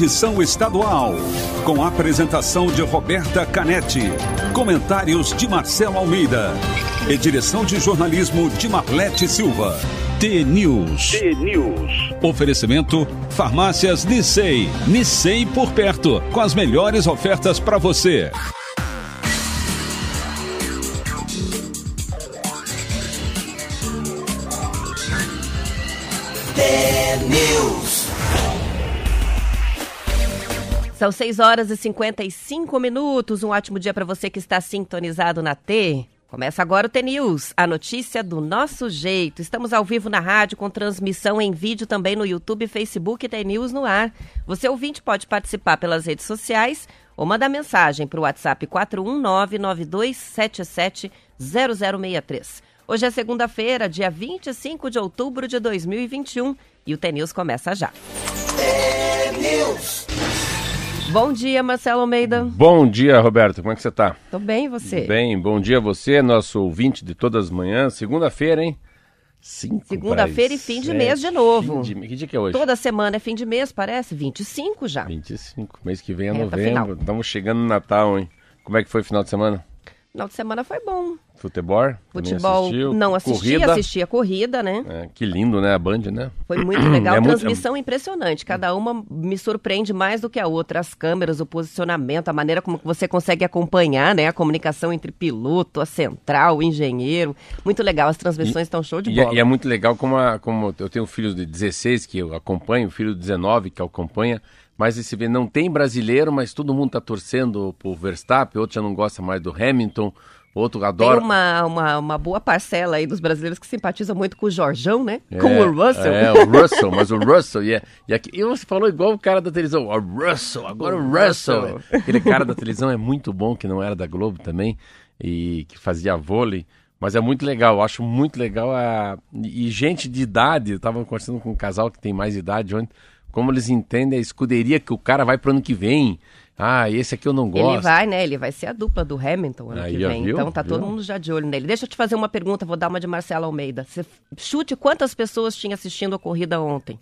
edição estadual. Com a apresentação de Roberta Canetti. Comentários de Marcelo Almeida. E direção de jornalismo de Marlete Silva. T-News. T-News. Oferecimento Farmácias Nissei. Nissei por perto. Com as melhores ofertas para você. São 6 horas e 55 minutos. Um ótimo dia para você que está sintonizado na T. Começa agora o T-News, a notícia do nosso jeito. Estamos ao vivo na rádio com transmissão em vídeo também no YouTube, Facebook T-News no ar. Você ouvinte pode participar pelas redes sociais ou mandar mensagem para o WhatsApp 41992770063. Hoje é segunda-feira, dia 25 de outubro de 2021 e o T-News começa já. T-News. Bom dia, Marcelo Almeida. Bom dia, Roberto. Como é que você tá? Tô bem, você? Bem, bom dia a você, nosso ouvinte de todas as manhãs. Segunda-feira, hein? Segunda-feira e fim de mês de novo. De... Que dia que é hoje? Toda semana é fim de mês, parece? 25 já. 25. Mês que vem é novembro. Estamos chegando no Natal, hein? Como é que foi o final de semana? Final de semana foi bom. Futebol? Futebol assistiu? não assisti, Corrida? assisti a corrida, né? É, que lindo, né? A Band, né? Foi muito legal, É muito- transmissão impressionante. Cada uma me surpreende mais do que a outra. As câmeras, o posicionamento, a maneira como você consegue acompanhar, né? A comunicação entre piloto, a central, o engenheiro. Muito legal, as transmissões estão show de E é, bola. e é muito legal como, a- como eu tenho um filho de 16 que eu acompanho, um filho de 19 que acompanha, mas vê, não tem brasileiro, mas todo mundo tá torcendo pro Verstappen, outro já não gosta mais do Hamilton, outro Tem adora... uma, uma, uma boa parcela aí dos brasileiros que simpatizam muito com o Jorjão, né? É, com o Russell. É, o Russell, mas o Russell, e, é- e, aqui, e você falou igual o cara da televisão, o Russell, agora o O Russell. Russell. Aquele cara da televisão é muito bom, que não era da Globo também, e que fazia vôlei, mas é muito legal, eu acho muito legal. A, e gente de idade, eu tava conversando com um casal que tem mais idade ontem, como eles entendem a escuderia que o cara vai pro ano que vem. Ah, esse aqui eu não gosto. Ele vai, né? Ele vai ser a dupla do Hamilton ano Aí, que vem. viu? Então tá todo Viu? mundo já de olho nele. Deixa eu te fazer uma pergunta, vou dar uma de Marcelo Almeida. Você chute quantas pessoas tinha assistindo a corrida ontem?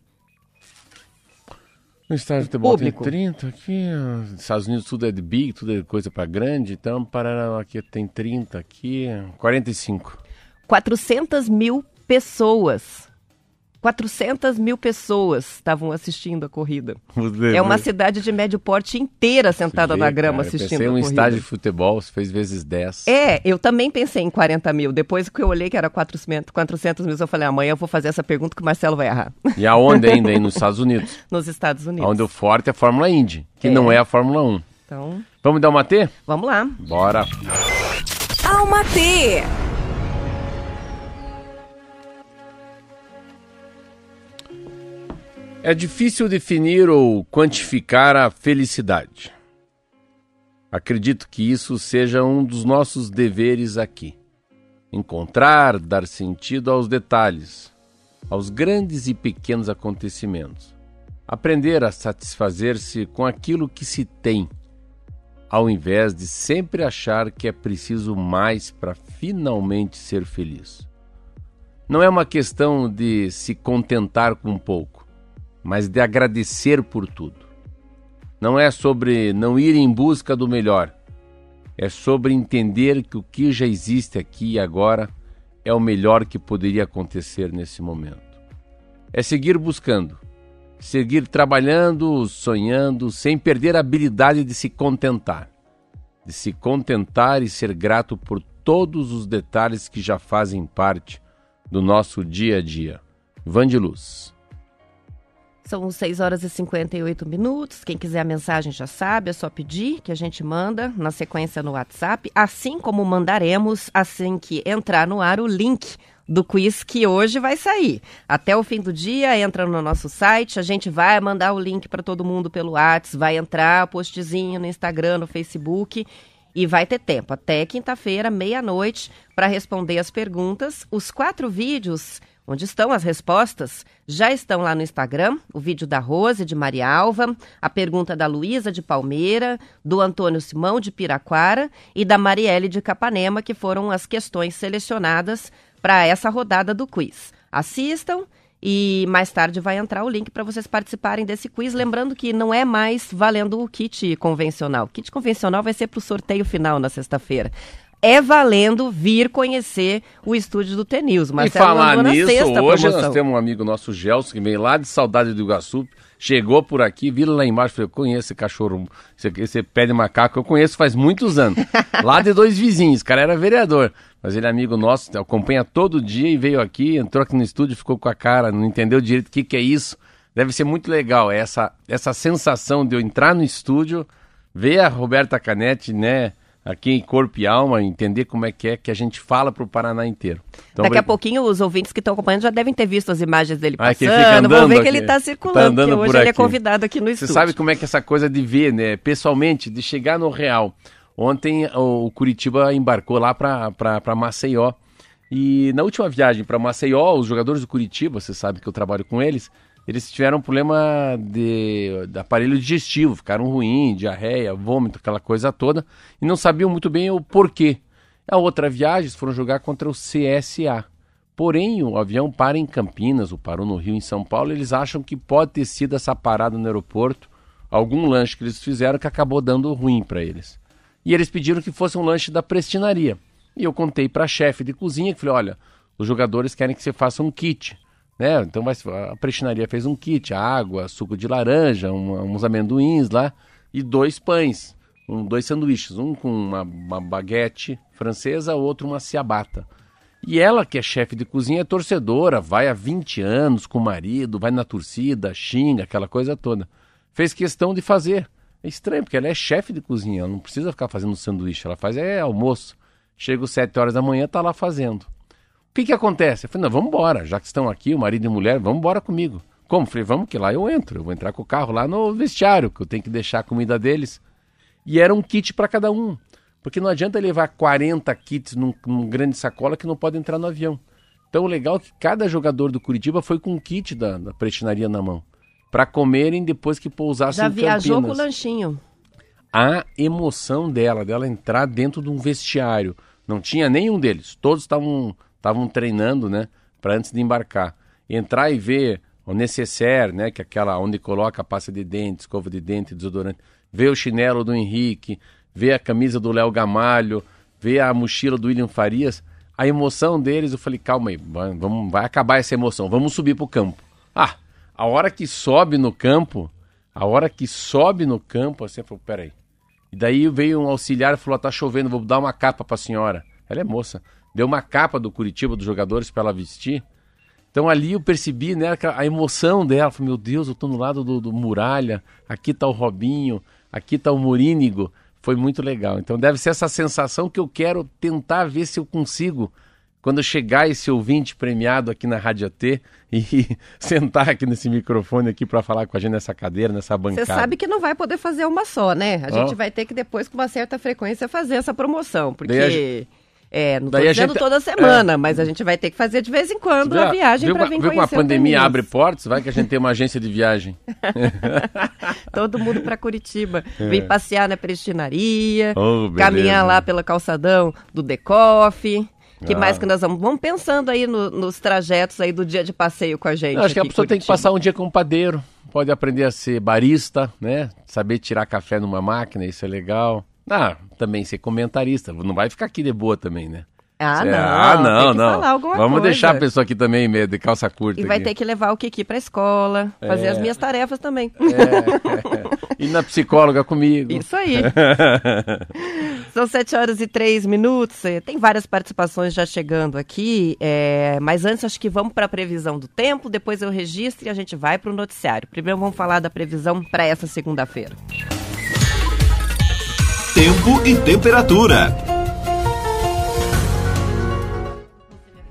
No estádio de futebol Público. tem 30 aqui, nos Estados Unidos tudo é de big, tudo é coisa pra grande, então para aqui tem 30 aqui, 45. 400 mil pessoas. 400 mil pessoas estavam assistindo a corrida. É uma cidade de médio porte inteira sentada Vê, na grama cara, eu assistindo Pensei a um corrida. estádio de futebol, você fez vezes 10. É, eu também pensei em 40 mil. Depois que eu olhei que era 400, 400 mil, eu falei, amanhã eu vou fazer essa pergunta que o Marcelo vai errar. E aonde ainda? Aí nos Estados Unidos. Nos Estados Unidos. Onde o forte é a Fórmula Indy, que É. não é a Fórmula 1. Então, Vamos dar uma T? vamos lá. Bora. Alma T. É difícil definir ou quantificar a felicidade. Acredito que isso seja um dos nossos deveres aqui. Encontrar, dar sentido aos detalhes, aos grandes e pequenos acontecimentos. Aprender a satisfazer-se com aquilo que se tem, ao invés de sempre achar que é preciso mais para finalmente ser feliz. Não é uma questão de se contentar com pouco mas de agradecer por tudo. Não é sobre não ir em busca do melhor, é sobre entender que o que já existe aqui e agora é o melhor que poderia acontecer nesse momento. É seguir buscando, seguir trabalhando, sonhando, sem perder a habilidade de se contentar, de se contentar e ser grato por todos os detalhes que já fazem parte do nosso dia a dia. Van de Luz. São 6 horas e 58 minutos. Quem quiser a mensagem já sabe, é só pedir que a gente manda na sequência no WhatsApp, assim como mandaremos assim que entrar no ar o link do quiz que hoje vai sair. Até o fim do dia, entra no nosso site, a gente vai mandar o link para todo mundo pelo WhatsApp, vai entrar postzinho no Instagram, no Facebook e vai ter tempo até quinta-feira, meia-noite, para responder as perguntas. Os quatro vídeos onde estão as respostas já estão lá no Instagram. O vídeo da Rose, de Maria Alva, a pergunta da Luísa, de Palmeira, do Antônio Simão, de Piraquara, e da Marielle, de Capanema, que foram as questões selecionadas para essa rodada do quiz. Assistam E mais tarde vai entrar o link para vocês participarem desse quiz. Lembrando que não é mais valendo o kit convencional. O kit convencional vai ser para o sorteio final na sexta-feira é valendo vir conhecer o estúdio do T-News. E falar nisso, hoje promoção. nós temos um amigo nosso, Gelson, que veio lá de Saudade do Iguaçu, chegou por aqui, viu lá embaixo, falei, eu conheço esse cachorro, esse, esse pé de macaco, eu conheço faz muitos anos. lá de dois vizinhos, o cara era vereador, mas ele é amigo nosso, acompanha todo dia e veio aqui, entrou aqui no estúdio, ficou com a cara, não entendeu direito o que, que é isso. Deve ser muito legal essa, essa sensação de eu entrar no estúdio, ver a Roberta Canetti, né, aqui em corpo e alma, entender como é que é que a gente fala para o Paraná inteiro. Então, Daqui a pouquinho os ouvintes que estão acompanhando já devem ter visto as imagens dele ah, passando, vão ver aqui, que ele está circulando, tá hoje ele é convidado aqui no estúdio. Você sabe como é que é essa coisa de ver, né, pessoalmente, de chegar no real. Ontem o Curitiba embarcou lá para Maceió. E na última viagem para Maceió, os jogadores do Curitiba, você sabe que eu trabalho com eles, eles tiveram problema de, de aparelho digestivo, ficaram ruim, diarreia, vômito, aquela coisa toda, e não sabiam muito bem o porquê. A outra viagem, eles foram jogar contra o CSA. Porém, o avião para em Campinas, ou parou no Rio, em São Paulo, eles acham que pode ter sido essa parada no aeroporto, algum lanche que eles fizeram que acabou dando ruim para eles. E eles pediram que fosse um lanche da prestinaria. E eu contei para a chefe de cozinha, que falei, olha, os jogadores querem que você faça um kit. Né? Então a prestinaria fez um kit, água, suco de laranja, um, uns amendoins lá e dois pães, um, dois sanduíches, um com uma, uma baguete francesa, outro uma ciabatta. E ela, que é chefe de cozinha, é torcedora, vai há 20 anos com o marido, vai na torcida, xinga, aquela coisa toda. Fez questão de fazer. É estranho, porque ela é chefe de cozinha, ela não precisa ficar fazendo sanduíche, ela faz é almoço. Chega às 7 horas da manhã, tá lá fazendo que, que acontece? Eu falei, não, vamos embora, já que estão aqui, o marido e a mulher, vamos embora comigo. Como? Eu falei, vamos que lá eu entro, eu vou entrar com o carro lá no vestiário, que eu tenho que deixar a comida deles. E era um kit para cada um, porque não adianta levar 40 kits num, num, grande sacola que não pode entrar no avião. Então o legal é que cada jogador do Curitiba foi com um kit da, da prestinaria na mão, para comerem depois que pousassem Já viajou com o lanchinho. A emoção dela, dela entrar dentro de um vestiário, não tinha nenhum deles, todos estavam estavam treinando, né, para antes de embarcar. Entrar e ver o necessaire, né, que é aquela onde coloca a pasta de dente, escova de dente, desodorante, ver o chinelo do Henrique, ver a camisa do Léo Gamalho, ver a mochila do William Farias, a emoção deles, eu falei, calma aí, vamos, vai acabar essa emoção, vamos subir para o campo. Ah, a hora que sobe no campo, a hora que sobe no campo, assim, eu falei, peraí. E daí veio um auxiliar e falou, tá chovendo, vou dar uma capa para a senhora. Ela é moça deu uma capa do Curitiba dos jogadores para ela vestir. Então ali eu percebi né, a emoção dela. Falei, meu Deus, eu estou no lado do, do, Muralha, aqui está o Robinho, aqui está o Morínigo. Foi muito legal. Então deve ser essa sensação que eu quero tentar ver se eu consigo, quando chegar esse ouvinte premiado aqui na Rádio T e sentar aqui nesse microfone aqui para falar com a gente nessa cadeira, nessa bancada. Você sabe que não vai poder fazer uma só, né? A oh. gente vai ter que depois, com uma certa frequência, fazer essa promoção, porque... É, não Daí tô dizendo gente, toda semana, é, mas a gente vai ter que fazer de vez em quando a viagem para vir viu conhecer Viu a pandemia abre portas? Vai que a gente tem uma agência de viagem. Todo mundo para Curitiba. É. Vem passear na prestinaria, oh, caminhar lá pela calçadão do Decoff. Que ah. mais que nós vamos? Vamos pensando aí no, nos trajetos aí do dia de passeio com a gente. Eu acho que a pessoa tem que passar um dia com um padeiro. Pode aprender a ser barista, né? Saber tirar café numa máquina, isso é legal. Ah, também ser comentarista. Não vai ficar aqui de boa também, né? Ah, não. Ah, não, não. Vamos coisa. deixar a pessoa aqui também meio de calça curta. E vai ter que levar o Kiki pra escola, fazer é. as minhas tarefas também. É. E na psicóloga comigo. Isso aí. São sete horas e três minutos. É, tem várias participações já chegando aqui. É... Mas antes, acho que vamos para a previsão do tempo. Depois eu registro e a gente vai para o noticiário. Primeiro vamos falar da previsão para essa segunda-feira. Tempo e temperatura.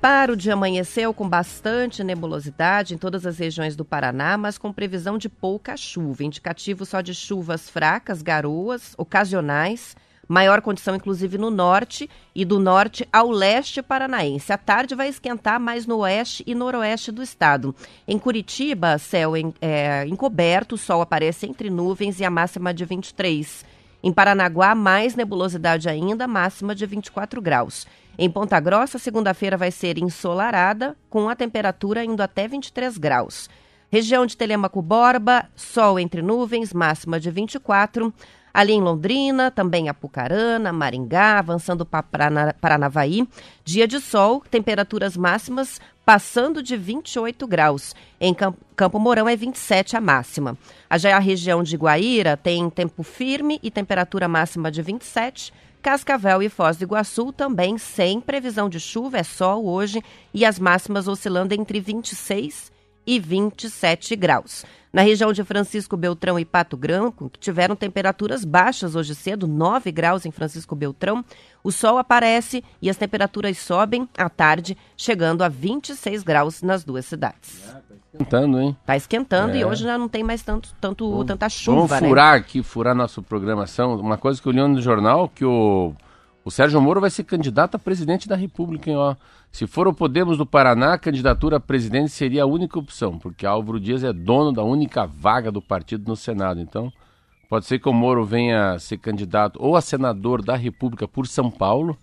Para o dia amanheceu com bastante nebulosidade em todas as regiões do Paraná, mas com previsão de pouca chuva. Indicativo só de chuvas fracas, garoas, ocasionais. Maior condição, inclusive, no norte e do norte ao leste paranaense. À tarde vai esquentar mais no oeste e noroeste do estado. Em Curitiba, céu em, é, encoberto, o sol aparece entre nuvens e a máxima de 23. Em Paranaguá, mais nebulosidade ainda, máxima de 24 graus. Em Ponta Grossa, segunda-feira vai ser ensolarada, com a temperatura indo até 23 graus. Região de Telemaco Borba, sol entre nuvens, máxima de 24. Ali em Londrina, também Apucarana, Maringá, avançando para Paranavaí. Dia de sol, temperaturas máximas passando de 28 graus. Em Campo Mourão é 27 a máxima. Já a região de Guaíra tem tempo firme e temperatura máxima de 27 Cascavel e Foz do Iguaçu também sem previsão de chuva, é sol hoje e as máximas oscilando entre 26 e 27 graus. Na região de Francisco Beltrão e Pato Branco, que tiveram temperaturas baixas hoje cedo, 9 graus em Francisco Beltrão, o sol aparece e as temperaturas sobem à tarde, chegando a 26 graus nas duas cidades. Tá esquentando, hein? Tá esquentando é. e hoje já não tem mais tanto, tanto vamos, tanta chuva, Vamos né? furar né? aqui, furar nossa programação. Uma coisa que eu li no jornal, que o, o Sérgio Moro vai ser candidato a presidente da República, hein, ó. Se for o Podemos do Paraná, a candidatura a presidente seria a única opção, porque Álvaro Dias é dono da única vaga do partido no Senado. Então, pode ser que o Moro venha ser candidato ou a senador da República por São Paulo,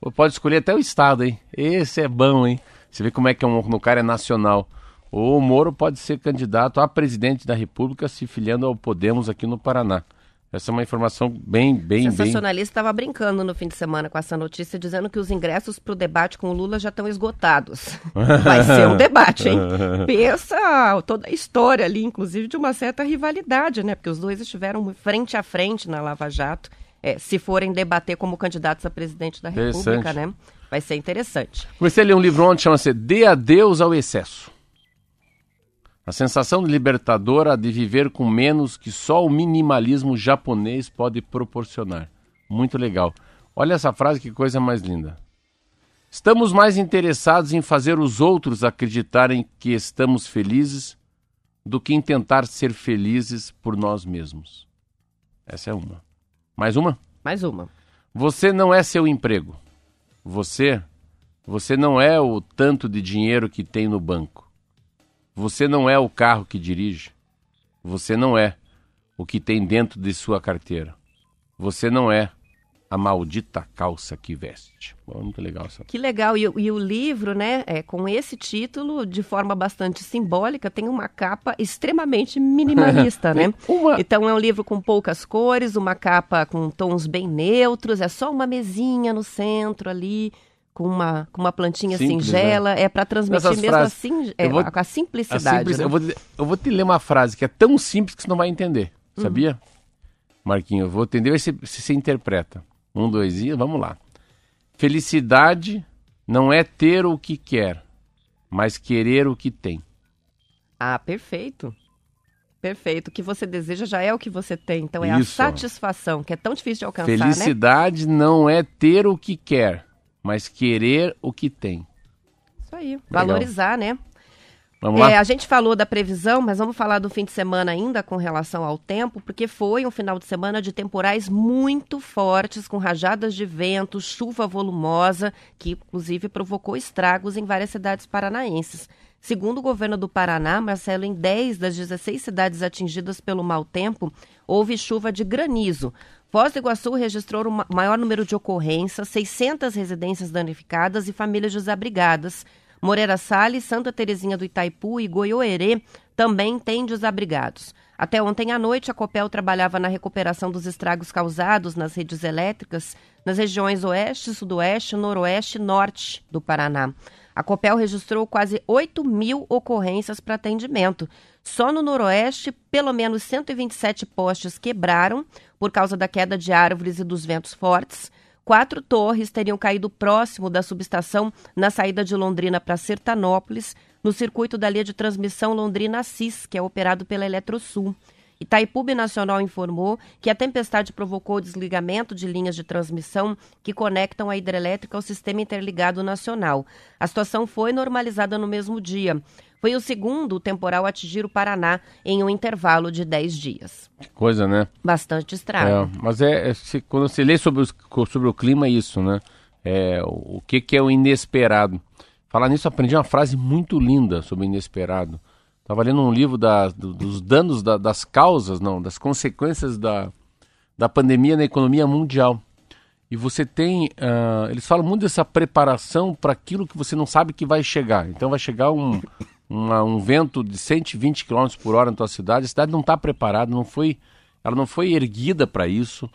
ou pode escolher até o Estado, hein? Esse é bom, hein? Você vê como é que é um, no cara é nacional. Ou o Moro pode ser candidato a presidente da República se filiando ao Podemos aqui no Paraná. Essa é uma informação bem, bem, o sensacionalista estava brincando no fim de semana com essa notícia, dizendo que os ingressos para o debate com o Lula já estão esgotados. Vai ser um debate, hein? Pensa toda a história ali, inclusive de uma certa rivalidade, né? Porque os dois estiveram frente a frente na Lava Jato, é, se forem debater como candidatos a presidente da República, né? Vai ser interessante. Comecei a ler um livro ontem, chama-se Dê Adeus ao Excesso. A sensação libertadora de viver com menos que só o minimalismo japonês pode proporcionar. Muito legal. Olha essa frase, que coisa mais linda. Estamos mais interessados em fazer os outros acreditarem que estamos felizes do que em tentar ser felizes por nós mesmos. Essa é uma. Mais uma? Mais uma. Você não é seu emprego. Você, você não é o tanto de dinheiro que tem no banco. Você não é o carro que dirige. Você não é o que tem dentro de sua carteira. Você não é a maldita calça que veste. Bom, muito legal essa. Que legal. E, e, o livro, né, é, com esse título, de forma bastante simbólica, tem uma capa extremamente minimalista, né? Uma... Então é um livro com poucas cores, uma capa com tons bem neutros, é só uma mesinha no centro ali com uma, com uma plantinha Simples, singela, né? é para transmitir Nessas mesmo frases, assim, é, vou, com a simplicidade. A simples, né? eu, vou, eu vou te ler uma frase que é tão simples que você não vai entender, hum. sabia? Marquinho, eu vou entender se você interpreta. Um, dois e vamos lá. Felicidade não é ter o que quer, mas querer o que tem. Ah, perfeito. Perfeito. O que você deseja já é o que você tem. Então é Isso. a satisfação, que é tão difícil de alcançar, né? Felicidade né? não é ter o que quer, mas querer o que tem. Isso aí, Legal. valorizar, né? Vamos lá? É, a gente falou da previsão, mas vamos falar do fim de semana ainda com relação ao tempo, porque foi um final de semana de temporais muito fortes, com rajadas de vento, chuva volumosa, que inclusive provocou estragos em várias cidades paranaenses. Segundo o governo do Paraná, Marcelo, em 10 das 16 cidades atingidas pelo mau tempo, houve chuva de granizo, Foz do Iguaçu registrou o maior número de ocorrências, 600 residências danificadas e famílias desabrigadas. Moreira Salles, Santa Terezinha do Itaipu e Goiôerê também têm desabrigados. Até ontem à noite, a Copel trabalhava na recuperação dos estragos causados nas redes elétricas nas regiões oeste, sudoeste, noroeste e norte do Paraná. A Copel registrou quase 8 mil ocorrências para atendimento. Só no Noroeste, pelo menos 127 postes quebraram por causa da queda de árvores e dos ventos fortes. Quatro torres teriam caído próximo da subestação na saída de Londrina para Sertanópolis, no circuito da linha de transmissão Londrina-Assis, que é operado pela Eletrosul. Itaipu Nacional informou que a tempestade provocou o desligamento de linhas de transmissão que conectam a hidrelétrica ao sistema interligado nacional. A situação foi normalizada no mesmo dia. Foi o segundo temporal a atingir o Paraná em um intervalo de 10 dias. Que coisa, né? Bastante estrago. É, mas é, é se, quando você lê sobre, os, sobre o clima, é isso, né? É, o, o que, que é o inesperado. Falar nisso, aprendi uma frase muito linda sobre o inesperado. Estava lendo um livro da, dos danos, da, das causas, não, das consequências da, da pandemia na economia mundial. e você tem. Uh, eles falam muito dessa preparação para aquilo que você não sabe que vai chegar. Então vai chegar um, uma, um vento de 120 km por hora na tua cidade, a cidade não está preparada, não foi, ela não foi erguida para isso.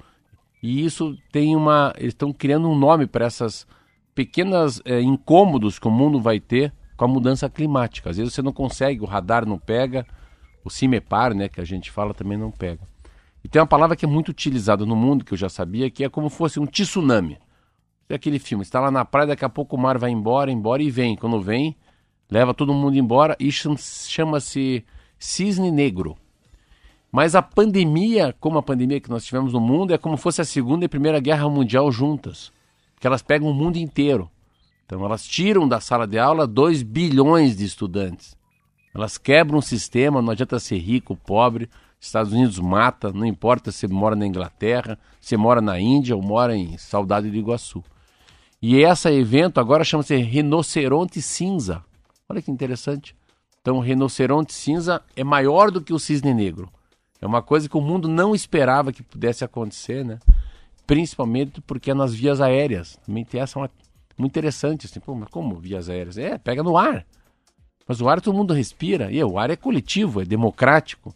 E isso tem uma. Eles estão criando um nome para essas pequenas é, incômodos que o mundo vai ter com a mudança climática. Às vezes você não consegue, o radar não pega, o CIMEPAR, né, que a gente fala, também não pega. E tem uma palavra que é muito utilizada no mundo, que eu já sabia, que é como fosse um tsunami. É aquele filme, está lá na praia, daqui a pouco o mar vai embora, embora e vem. Quando vem, leva todo mundo embora e chama-se cisne negro. Mas a pandemia, como a pandemia que nós tivemos no mundo, é como fosse a Segunda e Primeira Guerra Mundial juntas. Que elas pegam o mundo inteiro. Então elas tiram da sala de aula 2 bilhões de estudantes. Elas quebram o sistema, não adianta ser rico, pobre. Estados Unidos mata, não importa se mora na Inglaterra, se mora na Índia ou mora em Saudade do Iguaçu. E esse evento agora chama-se Rinoceronte Cinza. Olha que interessante. Então, o rinoceronte cinza é maior do que o cisne negro. É uma coisa que o mundo não esperava que pudesse acontecer, né? Principalmente porque é nas vias aéreas. Também tem essa uma, muito interessante, assim, Pô, mas como vias aéreas? É, pega no ar. Mas o ar todo mundo respira, e o ar é coletivo, é democrático.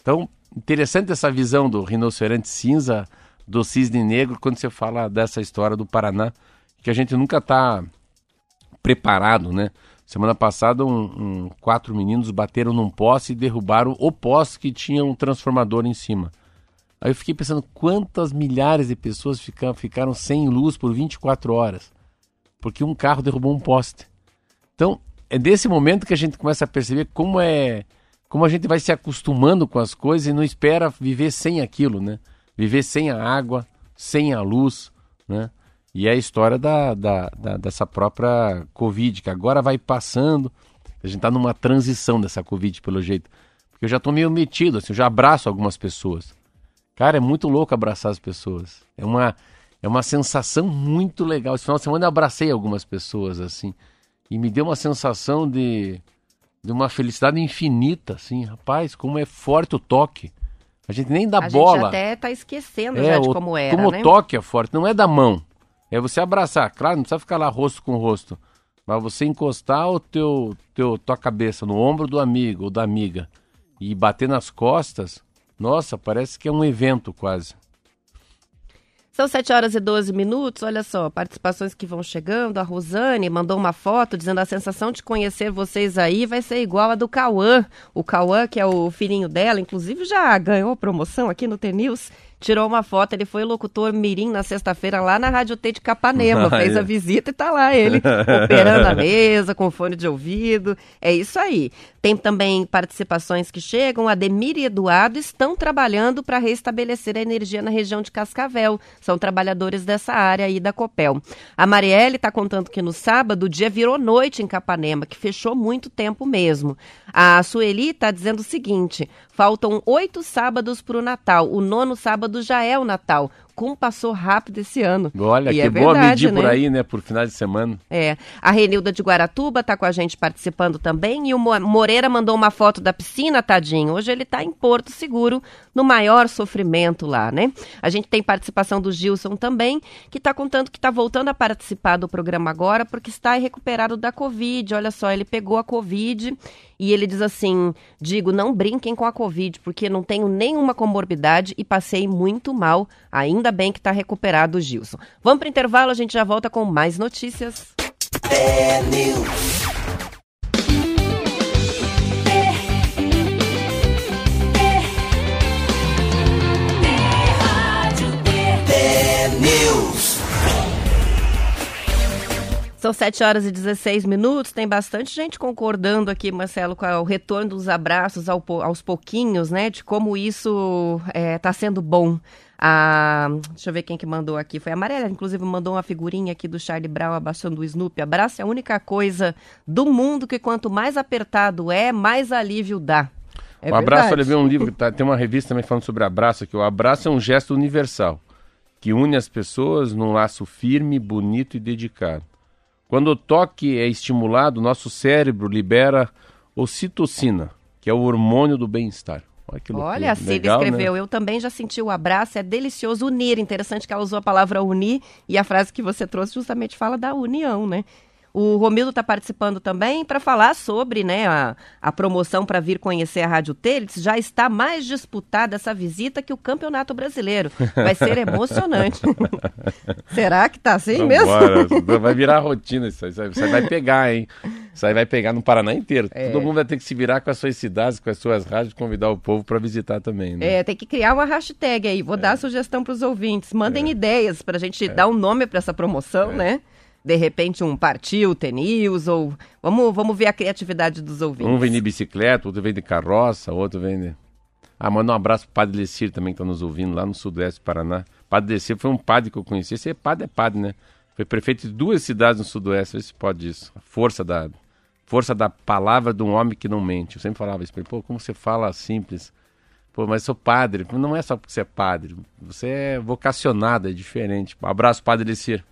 Então, interessante essa visão do rinoceronte cinza, do cisne negro, quando você fala dessa história do Paraná, que a gente nunca está preparado, né? Semana passada, um, um, quatro meninos bateram num poste e derrubaram o poste que tinha um transformador em cima. Aí eu fiquei pensando quantas milhares de pessoas ficaram, ficaram sem luz por 24 horas, porque um carro derrubou um poste. Então, é desse momento que a gente começa a perceber como é como a gente vai se acostumando com as coisas e não espera viver sem aquilo, né? Viver sem a água, sem a luz, né? E é a história da, da, da, dessa própria Covid, que agora vai passando. A gente está numa transição dessa Covid, pelo jeito. Porque eu já estou meio metido, assim, eu já abraço algumas pessoas. Cara, é muito louco abraçar as pessoas. É uma, é uma sensação muito legal. Esse final de semana eu abracei algumas pessoas, assim. E me deu uma sensação de, de uma felicidade infinita, assim. Rapaz, como é forte o toque. A gente nem dá a bola. A gente até tá esquecendo é, já de como era, Como né? o toque é forte, não é da mão. É você abraçar, claro, não precisa ficar lá rosto com rosto, mas você encostar o teu, teu tua cabeça no ombro do amigo ou da amiga e bater nas costas, nossa, parece que é um evento quase. São 7 horas e 12 minutos. Olha só, participações que vão chegando. A Rosane mandou uma foto dizendo a sensação de conhecer vocês aí vai ser igual a do Cauã. O Cauã, que é o filhinho dela, inclusive já ganhou promoção aqui no T-News tirou uma foto. Ele foi locutor Mirim na sexta-feira lá na Rádio T de Capanema. Ah, fez é. a visita e tá lá ele operando a mesa com fone de ouvido. É isso aí. Tem também participações que chegam. Ademir e Eduardo estão trabalhando para restabelecer a energia na região de Cascavel. São trabalhadores dessa área aí da Copel. A Marielle está contando que no sábado o dia virou noite em Capanema, que fechou muito tempo mesmo. A Sueli está dizendo o seguinte: faltam oito sábados para o Natal. O nono sábado já é o Natal como passou rápido esse ano. Olha, e que é boa verdade, medir né? por aí, né? Por final de semana. É. A Renilda de Guaratuba está com a gente participando também. E o Moreira mandou uma foto da piscina, tadinho. Hoje ele está em Porto Seguro, no maior sofrimento lá, né? A gente tem participação do Gilson também, que está contando que está voltando a participar do programa agora porque está recuperado da Covid. Olha só, ele pegou a Covid e ele diz assim: digo, não brinquem com a Covid, porque não tenho nenhuma comorbidade e passei muito mal. Ainda bem que está recuperado o Gilson. Vamos para o intervalo, a gente já volta com mais notícias. São 7 horas e 16 minutos. Tem bastante gente concordando aqui, Marcelo, com o retorno dos abraços ao, aos pouquinhos, né? De como isso está é, sendo bom. A, deixa eu ver quem que mandou aqui. Foi a Amarela, inclusive, mandou uma figurinha aqui do Charlie Brown abaixando o Snoopy. Abraço é a única coisa do mundo que quanto mais apertado é, mais alívio dá. É o abraço, eu levei um livro, tá, tem uma revista também falando sobre abraço aqui. O abraço é um gesto universal que une as pessoas num laço firme, bonito e dedicado. Quando o toque é estimulado, nosso cérebro libera ocitocina, que é o hormônio do bem-estar. Olha, que loucura. Olha, a Cida Legal, escreveu, Né? eu também já senti o abraço, é delicioso unir. Interessante que ela usou a palavra unir e a frase que você trouxe justamente fala da união, né? O Romildo está participando também para falar sobre né, a, a promoção para vir conhecer a Rádio T. Ele disse, já está mais disputada essa visita que o Campeonato Brasileiro. Vai ser emocionante. Será que tá assim mesmo? Vambora, vai virar rotina isso aí. Isso aí vai pegar, hein? Isso aí vai pegar no Paraná inteiro. É. Todo mundo vai ter que se virar com as suas cidades, com as suas rádios, convidar o povo para visitar também, né? É, tem que criar uma hashtag aí. Vou dar a sugestão para os ouvintes. Mandem ideias para a gente dar um nome para essa promoção, né? De repente um partiu, T-News, ou... Vamos, vamos ver a criatividade dos ouvintes. Um vem de bicicleta, outro vem de carroça, outro vem de... Ah, manda um abraço pro Padre Lecir também, que tá nos ouvindo, lá no sudoeste do Paraná. Padre Lecir foi um padre que eu conheci. Esse é padre, é padre, né? Foi prefeito de duas cidades no sudoeste, vê se pode isso. A força da, força da palavra de um homem que não mente. Eu sempre falava isso pô, como você fala simples. Pô, mas sou padre. Não é só porque você é padre, você é vocacionado, é diferente. Abraço, Padre Lecir.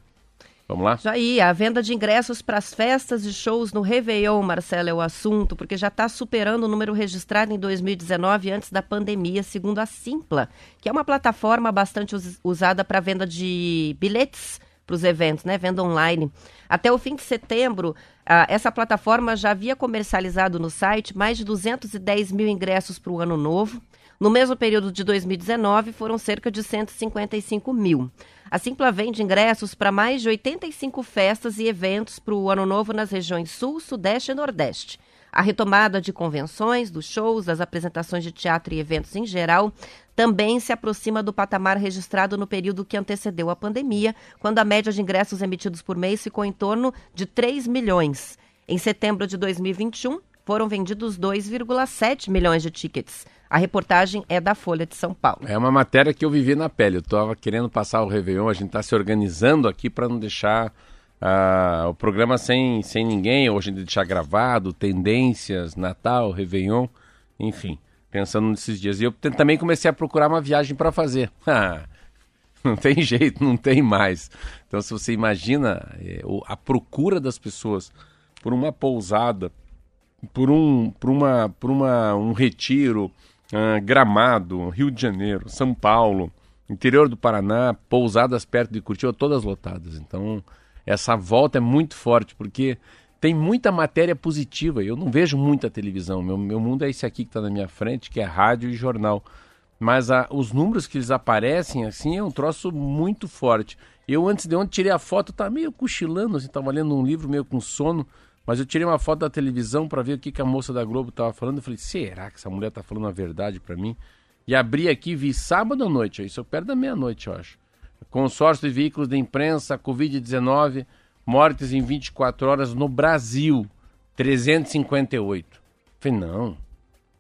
Vamos lá? Aí, a venda de ingressos para as festas e shows no Réveillon, Marcelo, é o assunto, porque já está superando o número registrado em 2019, antes da pandemia, segundo a Simpla, que é uma plataforma bastante us- usada para venda de bilhetes para os eventos, né? Venda online. Até o fim de setembro, essa plataforma já havia comercializado no site mais de 210 mil ingressos para o ano novo. No mesmo período de 2019, foram cerca de 155 mil. A Simpla vende ingressos para mais de 85 festas e eventos para o Ano Novo nas regiões Sul, Sudeste e Nordeste. A retomada de convenções, dos shows, das apresentações de teatro e eventos em geral também se aproxima do patamar registrado no período que antecedeu a pandemia, quando a média de ingressos emitidos por mês ficou em torno de 3 milhões. Em setembro de 2021, foram vendidos 2,7 milhões de tickets. A reportagem é da Folha de São Paulo. É uma matéria que eu vivi na pele. Eu estava querendo passar o Réveillon, a gente está se organizando aqui para não deixar ah, o programa sem, sem ninguém, ou a gente deixar gravado, tendências, Natal, Réveillon, enfim, pensando nesses dias. E eu também comecei a procurar uma viagem para fazer. Ah, não tem jeito, não tem mais. Então, se você imagina o- a procura das pessoas por uma pousada, por um, por uma, por uma, um retiro, ah, Gramado, Rio de Janeiro, São Paulo, interior do Paraná, pousadas perto de Curitiba, todas lotadas. Então, essa volta é muito forte, porque tem muita matéria positiva. Eu não vejo muita televisão. Meu, meu mundo é esse aqui que está na minha frente, que é rádio e jornal. Mas a- os números que eles aparecem, assim, é um troço muito forte. Eu, antes de ontem, tirei a foto, tá meio cochilando, assim, lendo um livro meio com sono, mas eu tirei uma foto da televisão para ver o que, que a moça da Globo tava falando. Eu falei, será que essa mulher tá falando a verdade para mim? E abri aqui, vi sábado à noite, isso perto da meia-noite, eu acho. Consórcio de veículos de imprensa, Covid-19, mortes em 24 horas no Brasil, 358. Falei, não,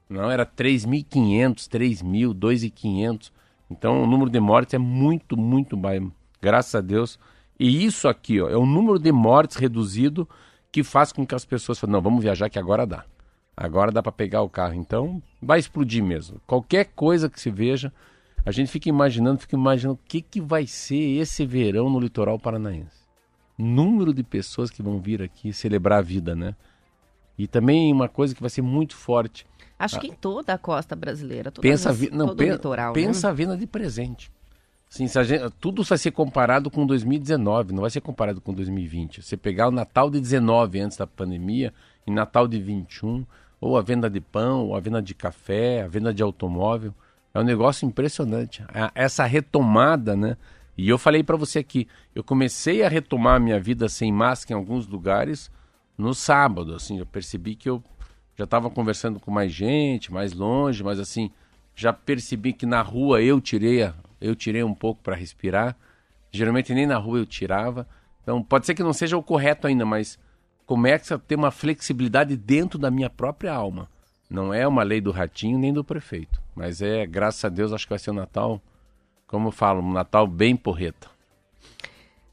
não, era 3.500, 3.000, 2.500. Então o número de mortes é muito, muito baixo, graças a Deus. E isso aqui ó, é o número de mortes reduzido que faz com que as pessoas falem, não, vamos viajar que agora dá. Agora dá para pegar o carro. Então vai explodir mesmo. Qualquer coisa que se veja, a gente fica imaginando, fica imaginando o que, que vai ser esse verão no litoral paranaense. Número de pessoas que vão vir aqui celebrar a vida, né? E também uma coisa que vai ser muito forte. Acho que em toda a costa brasileira, todas pensa a vi... não, todo pe- o litoral, pensa né? a venda de presente. A gente- tudo vai ser comparado com 2019, não vai ser comparado com 2020. Você pegar o Natal de 19 antes da pandemia e Natal de 21, ou a venda de pão, ou a venda de café, a venda de automóvel, é um negócio impressionante. Essa retomada, né? E eu falei para você aqui, eu comecei a retomar a minha vida sem máscara em alguns lugares no sábado, assim, eu percebi que eu já estava conversando com mais gente, mais longe, mas assim, já percebi que na rua eu tirei, a- eu tirei um pouco para respirar. Geralmente nem na rua eu tirava. Então, pode ser que não seja o correto ainda, mas começa a ter uma flexibilidade dentro da minha própria alma. Não é uma lei do ratinho nem do prefeito, mas é, graças a Deus, acho que vai ser um Natal, como eu falo, um Natal bem porreta.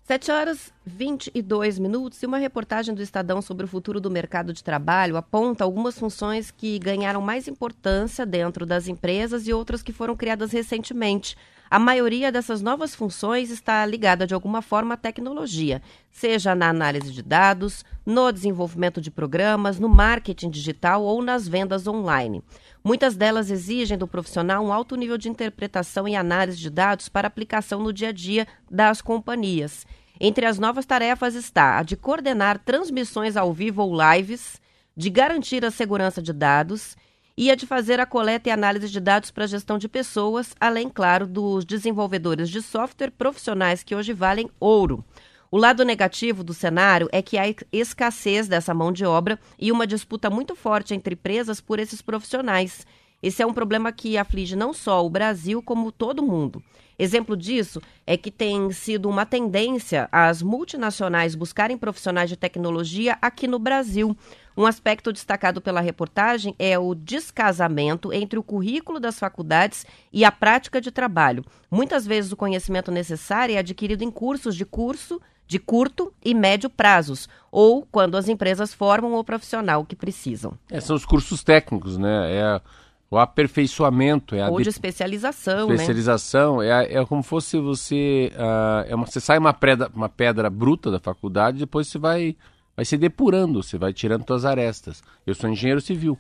7 horas 22 minutos e uma reportagem do Estadão sobre o futuro do mercado de trabalho aponta algumas funções que ganharam mais importância dentro das empresas e outras que foram criadas recentemente. A maioria dessas novas funções está ligada de alguma forma à tecnologia, seja na análise de dados, no desenvolvimento de programas, no marketing digital ou nas vendas online. Muitas delas exigem do profissional um alto nível de interpretação e análise de dados para aplicação no dia a dia das companhias. Entre as novas tarefas está a de coordenar transmissões ao vivo ou lives, de garantir a segurança de dados e a de fazer a coleta e análise de dados para gestão de pessoas, além, claro, dos desenvolvedores de software profissionais que hoje valem ouro. O lado negativo do cenário é que há escassez dessa mão de obra e uma disputa muito forte entre empresas por esses profissionais. Esse é um problema que aflige não só o Brasil, como todo mundo. Exemplo disso é que tem sido uma tendência as multinacionais buscarem profissionais de tecnologia aqui no Brasil. Um aspecto destacado pela reportagem é o descasamento entre o currículo das faculdades e a prática de trabalho. Muitas vezes o conhecimento necessário é adquirido em cursos de curso de curto e médio prazos, ou quando as empresas formam o profissional que precisam. É, são os cursos técnicos, né? É o aperfeiçoamento, é a ou de especialização, especialização né? é, é como fosse você uh, é uma, você sai uma pedra, uma pedra bruta da faculdade, depois você vai vai se depurando, você vai tirando suas arestas. Eu sou engenheiro civil,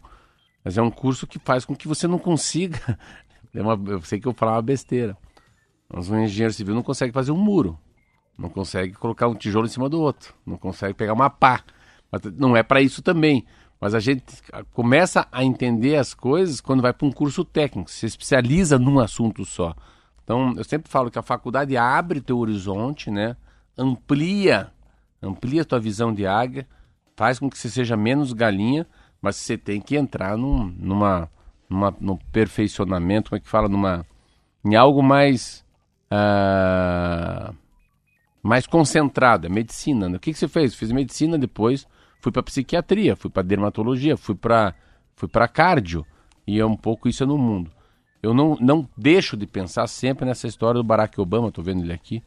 mas é um curso que faz com que você não consiga. É uma, eu sei que eu falava besteira, mas um engenheiro civil não consegue fazer um muro, não consegue colocar um tijolo em cima do outro, não consegue pegar uma pá. Não é para isso também. Mas a gente começa a entender as coisas quando vai para um curso técnico, se especializa num assunto só. Então, eu sempre falo que a faculdade abre teu horizonte, né? Amplia, amplia a tua visão de águia, faz com que você seja menos galinha, mas você tem que entrar num, numa, numa, no perfeicionamento, como é que fala, numa, em algo mais uh, mais concentrado, é medicina. Né? O que, que você fez? Fiz medicina depois fui para psiquiatria, fui para dermatologia, fui para fui para cardio e é um pouco isso no mundo. Eu não, não deixo de pensar sempre nessa história do Barack Obama, estou vendo ele aqui,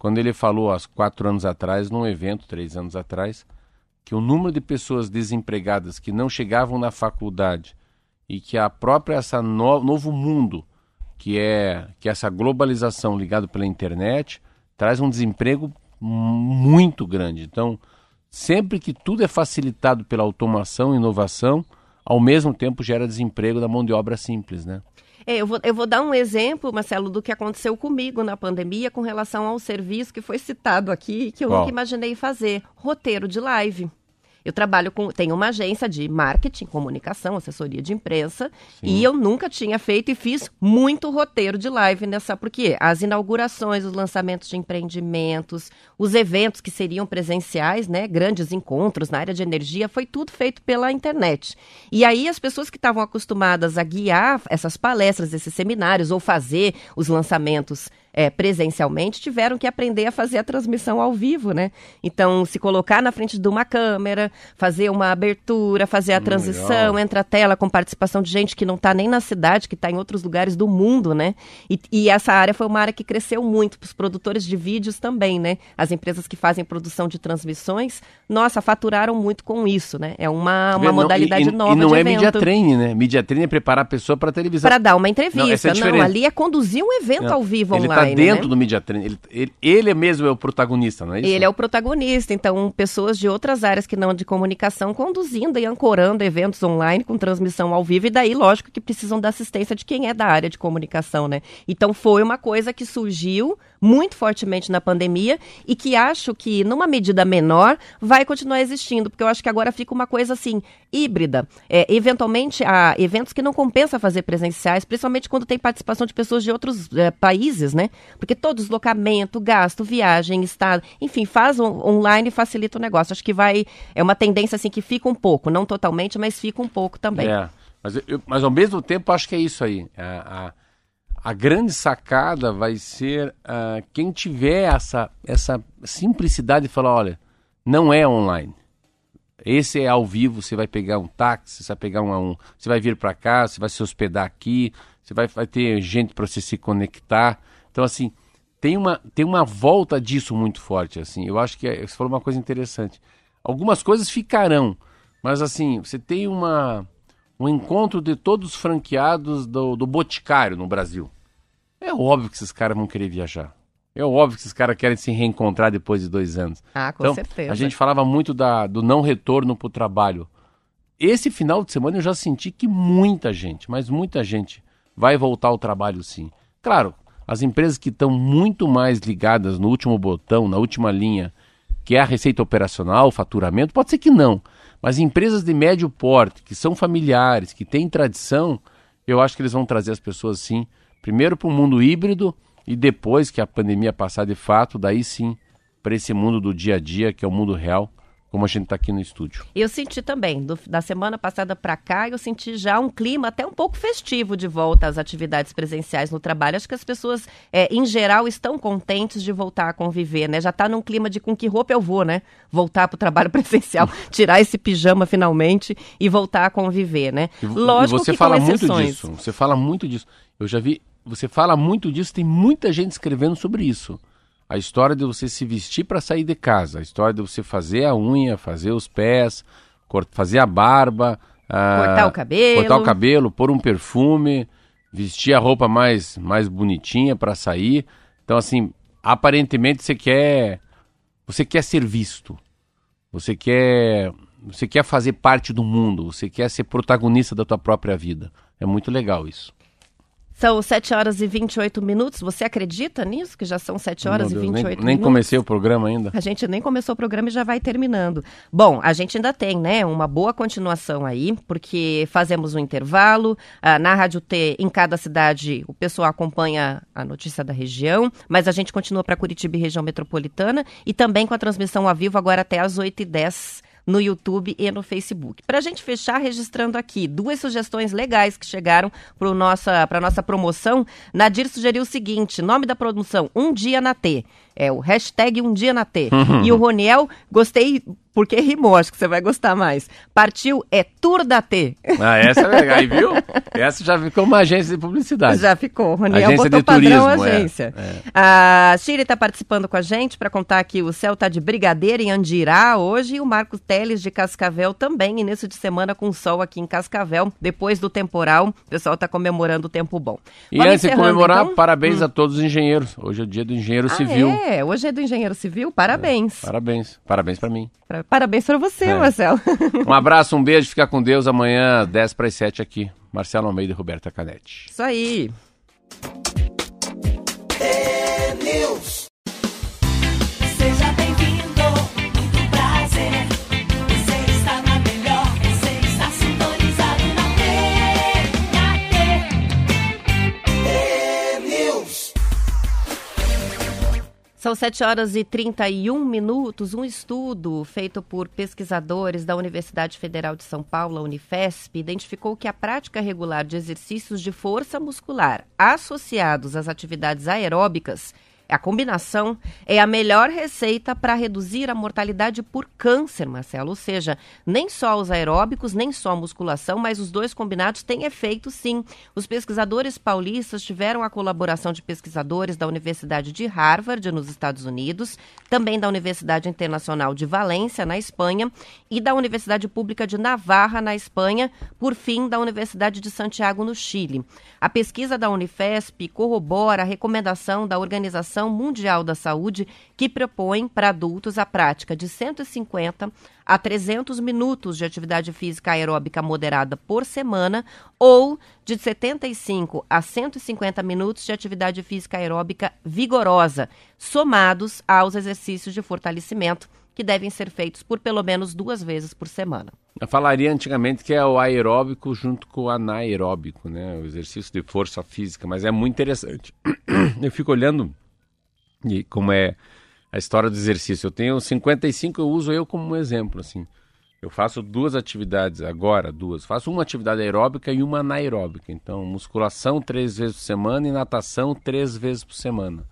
quando ele falou há quatro anos atrás, num evento, três anos atrás, que o número de pessoas desempregadas que não chegavam na faculdade e que a própria essa no, novo mundo que é que é essa globalização ligada pela internet traz um desemprego muito grande. Então, sempre que tudo é facilitado pela automação e inovação, ao mesmo tempo gera desemprego da mão de obra simples, né? É, eu, vou, eu vou dar um exemplo, Marcelo, do que aconteceu comigo na pandemia com relação ao serviço que foi citado aqui, que eu Qual? nunca imaginei fazer. Roteiro de live. Eu trabalho com, tenho uma agência de marketing, comunicação, assessoria de imprensa, Sim. e eu nunca tinha feito e fiz muito roteiro de live nessa, porque as inaugurações, os lançamentos de empreendimentos, os eventos que seriam presenciais, né, grandes encontros na área de energia, foi tudo feito pela internet. E aí as pessoas que estavam acostumadas a guiar essas palestras, esses seminários ou fazer os lançamentos é, presencialmente tiveram que aprender a fazer a transmissão ao vivo, né? Então, se colocar na frente de uma câmera, fazer uma abertura, fazer a transição Legal. entre a tela com participação de gente que não está nem na cidade, que está em outros lugares do mundo, né? E, e, essa área foi uma área que cresceu muito para os produtores de vídeos também, né? As empresas que fazem produção de transmissões, nossa, faturaram muito com isso, né? É uma, uma modalidade e, nova e não de é evento. media training, né? Media training é preparar a pessoa para televisão. Para dar uma entrevista. Não, é não, ali é conduzir um evento não. ao vivo Ele online tá dentro né? do Media Training. Ele, ele, ele mesmo é o protagonista, não é isso? Ele é o protagonista. Então, pessoas de outras áreas que não de comunicação conduzindo e ancorando eventos online com transmissão ao vivo. E daí, lógico, que precisam da assistência de quem é da área de comunicação, né? Então, foi uma coisa que surgiu muito fortemente na pandemia e que acho que, numa medida menor, vai continuar existindo, porque eu acho que agora fica uma coisa assim, híbrida. É, eventualmente, há eventos que não compensa fazer presenciais, principalmente quando tem participação de pessoas de outros é, países, né? Porque todo deslocamento, gasto, viagem, estado, enfim, faz online e facilita o negócio. Acho que vai. É uma tendência assim que fica um pouco, não totalmente, mas fica um pouco também. É. Mas, eu, mas ao mesmo tempo acho que é isso aí. A, a, a grande sacada vai ser uh, quem tiver essa, essa simplicidade de falar, olha, não é online. Esse é ao vivo, você vai pegar um táxi, você vai pegar um, um você vai vir para cá, você vai se hospedar aqui, você vai, vai ter gente para você se conectar. Então assim, tem uma, tem uma volta disso muito forte assim. Eu acho que é, você falou uma coisa interessante. Algumas coisas ficarão, mas assim, você tem uma um encontro de todos os franqueados do, do Boticário no Brasil. É óbvio que esses caras vão querer viajar. É óbvio que esses caras querem se reencontrar depois de dois anos. Ah, com então, certeza. A gente falava muito da, do não retorno para o trabalho. Esse final de semana eu já senti que muita gente, mas muita gente, vai voltar ao trabalho sim. Claro, as empresas que estão muito mais ligadas no último botão, na última linha, que é a receita operacional, o faturamento, pode ser que não. Mas empresas de médio porte, que são familiares, que têm tradição, eu acho que eles vão trazer as pessoas sim, primeiro para o mundo híbrido e depois que a pandemia passar de fato, daí sim para esse mundo do dia a dia, que é o mundo real, como a gente está aqui no estúdio. Eu senti também, do, da semana passada para cá, eu senti já um clima até um pouco festivo de volta às atividades presenciais no trabalho. Acho que as pessoas, é, em geral, estão contentes de voltar a conviver, né? Já está num clima de com que roupa eu vou, né? Voltar para o trabalho presencial, tirar esse pijama finalmente e voltar a conviver, né? E, Lógico e você que fala muito disso. Você fala muito disso. Eu já vi. Você fala muito disso. Tem muita gente escrevendo sobre isso. A história de você se vestir para sair de casa, a história de você fazer a unha, fazer os pés, fazer a barba, ah, Cortar o cabelo. cortar o cabelo, pôr um perfume, vestir a roupa mais mais bonitinha para sair. Então assim, aparentemente você quer você quer ser visto. Você quer você quer fazer parte do mundo, você quer ser protagonista da tua própria vida. É muito legal isso. São 7 horas e 28 minutos. Você acredita nisso? Que já são 7 horas Meu e Deus, 28 nem, minutos? nem comecei o programa ainda. A gente nem começou o programa e já vai terminando. Bom, a gente ainda tem, né, uma boa continuação aí, porque fazemos um intervalo. ah, na Rádio T, em cada cidade, o pessoal acompanha a notícia da região, mas a gente continua para Curitiba e região metropolitana e também com a transmissão ao vivo agora até às 8h10 no YouTube e no Facebook. Para a gente fechar registrando aqui duas sugestões legais que chegaram para nossa, a nossa promoção, Nadir sugeriu o seguinte: nome da promoção, Um Dia na T. É o hashtag Um Dia na T. E o Roniel, gostei porque rimou, acho que você vai gostar mais. Partiu é Tour da T. Ah, essa é legal, aí, viu? Essa já ficou uma agência de publicidade. Já ficou. O Roniel Agência botou de padrão turismo, é, agência. A Shirley está participando com a gente para contar que o céu tá de brigadeiro em Andirá hoje e o Marcos Teles de Cascavel também, início de semana com sol aqui em Cascavel, depois do temporal. O pessoal está comemorando o tempo bom. E Vamos antes de comemorar, então? parabéns a todos os engenheiros. Hoje é o dia do engenheiro Ah, civil. é, hoje é do engenheiro civil, parabéns. Parabéns. Parabéns pra mim. Pra- Parabéns para você, É. Marcelo. Um abraço, um beijo, fica com Deus. Amanhã, 10 para as 7 aqui. Marcelo Almeida e Roberta Canetti. Isso aí. News. São 7 horas e 31 minutos. Um estudo feito por pesquisadores da Universidade Federal de São Paulo, Unifesp, identificou que a prática regular de exercícios de força muscular associados às atividades aeróbicas, a combinação, é a melhor receita para reduzir a mortalidade por câncer, Marcelo. Ou seja, nem só os aeróbicos, nem só a musculação, mas os dois combinados têm efeito sim. Os pesquisadores paulistas tiveram a colaboração de pesquisadores da Universidade de Harvard, nos Estados Unidos, também da Universidade Internacional de Valência, na Espanha, e da Universidade Pública de Navarra, na Espanha, por fim, da Universidade de Santiago, no Chile. A pesquisa da Unifesp corrobora a recomendação da Organização Mundial da Saúde, que propõe para adultos a prática de 150 a 300 minutos de atividade física aeróbica moderada por semana ou de 75 a 150 minutos de atividade física aeróbica vigorosa, somados aos exercícios de fortalecimento que devem ser feitos por pelo menos duas vezes por semana. Eu falaria antigamente que é o aeróbico junto com o anaeróbico, né? O exercício de força física, mas é muito interessante. Eu fico olhando e como é a história do exercício. Eu tenho 55, eu uso eu como um exemplo, assim. Eu faço duas atividades agora, duas. Faço uma atividade aeróbica e uma anaeróbica. Então, musculação três vezes por semana e natação três vezes por semana,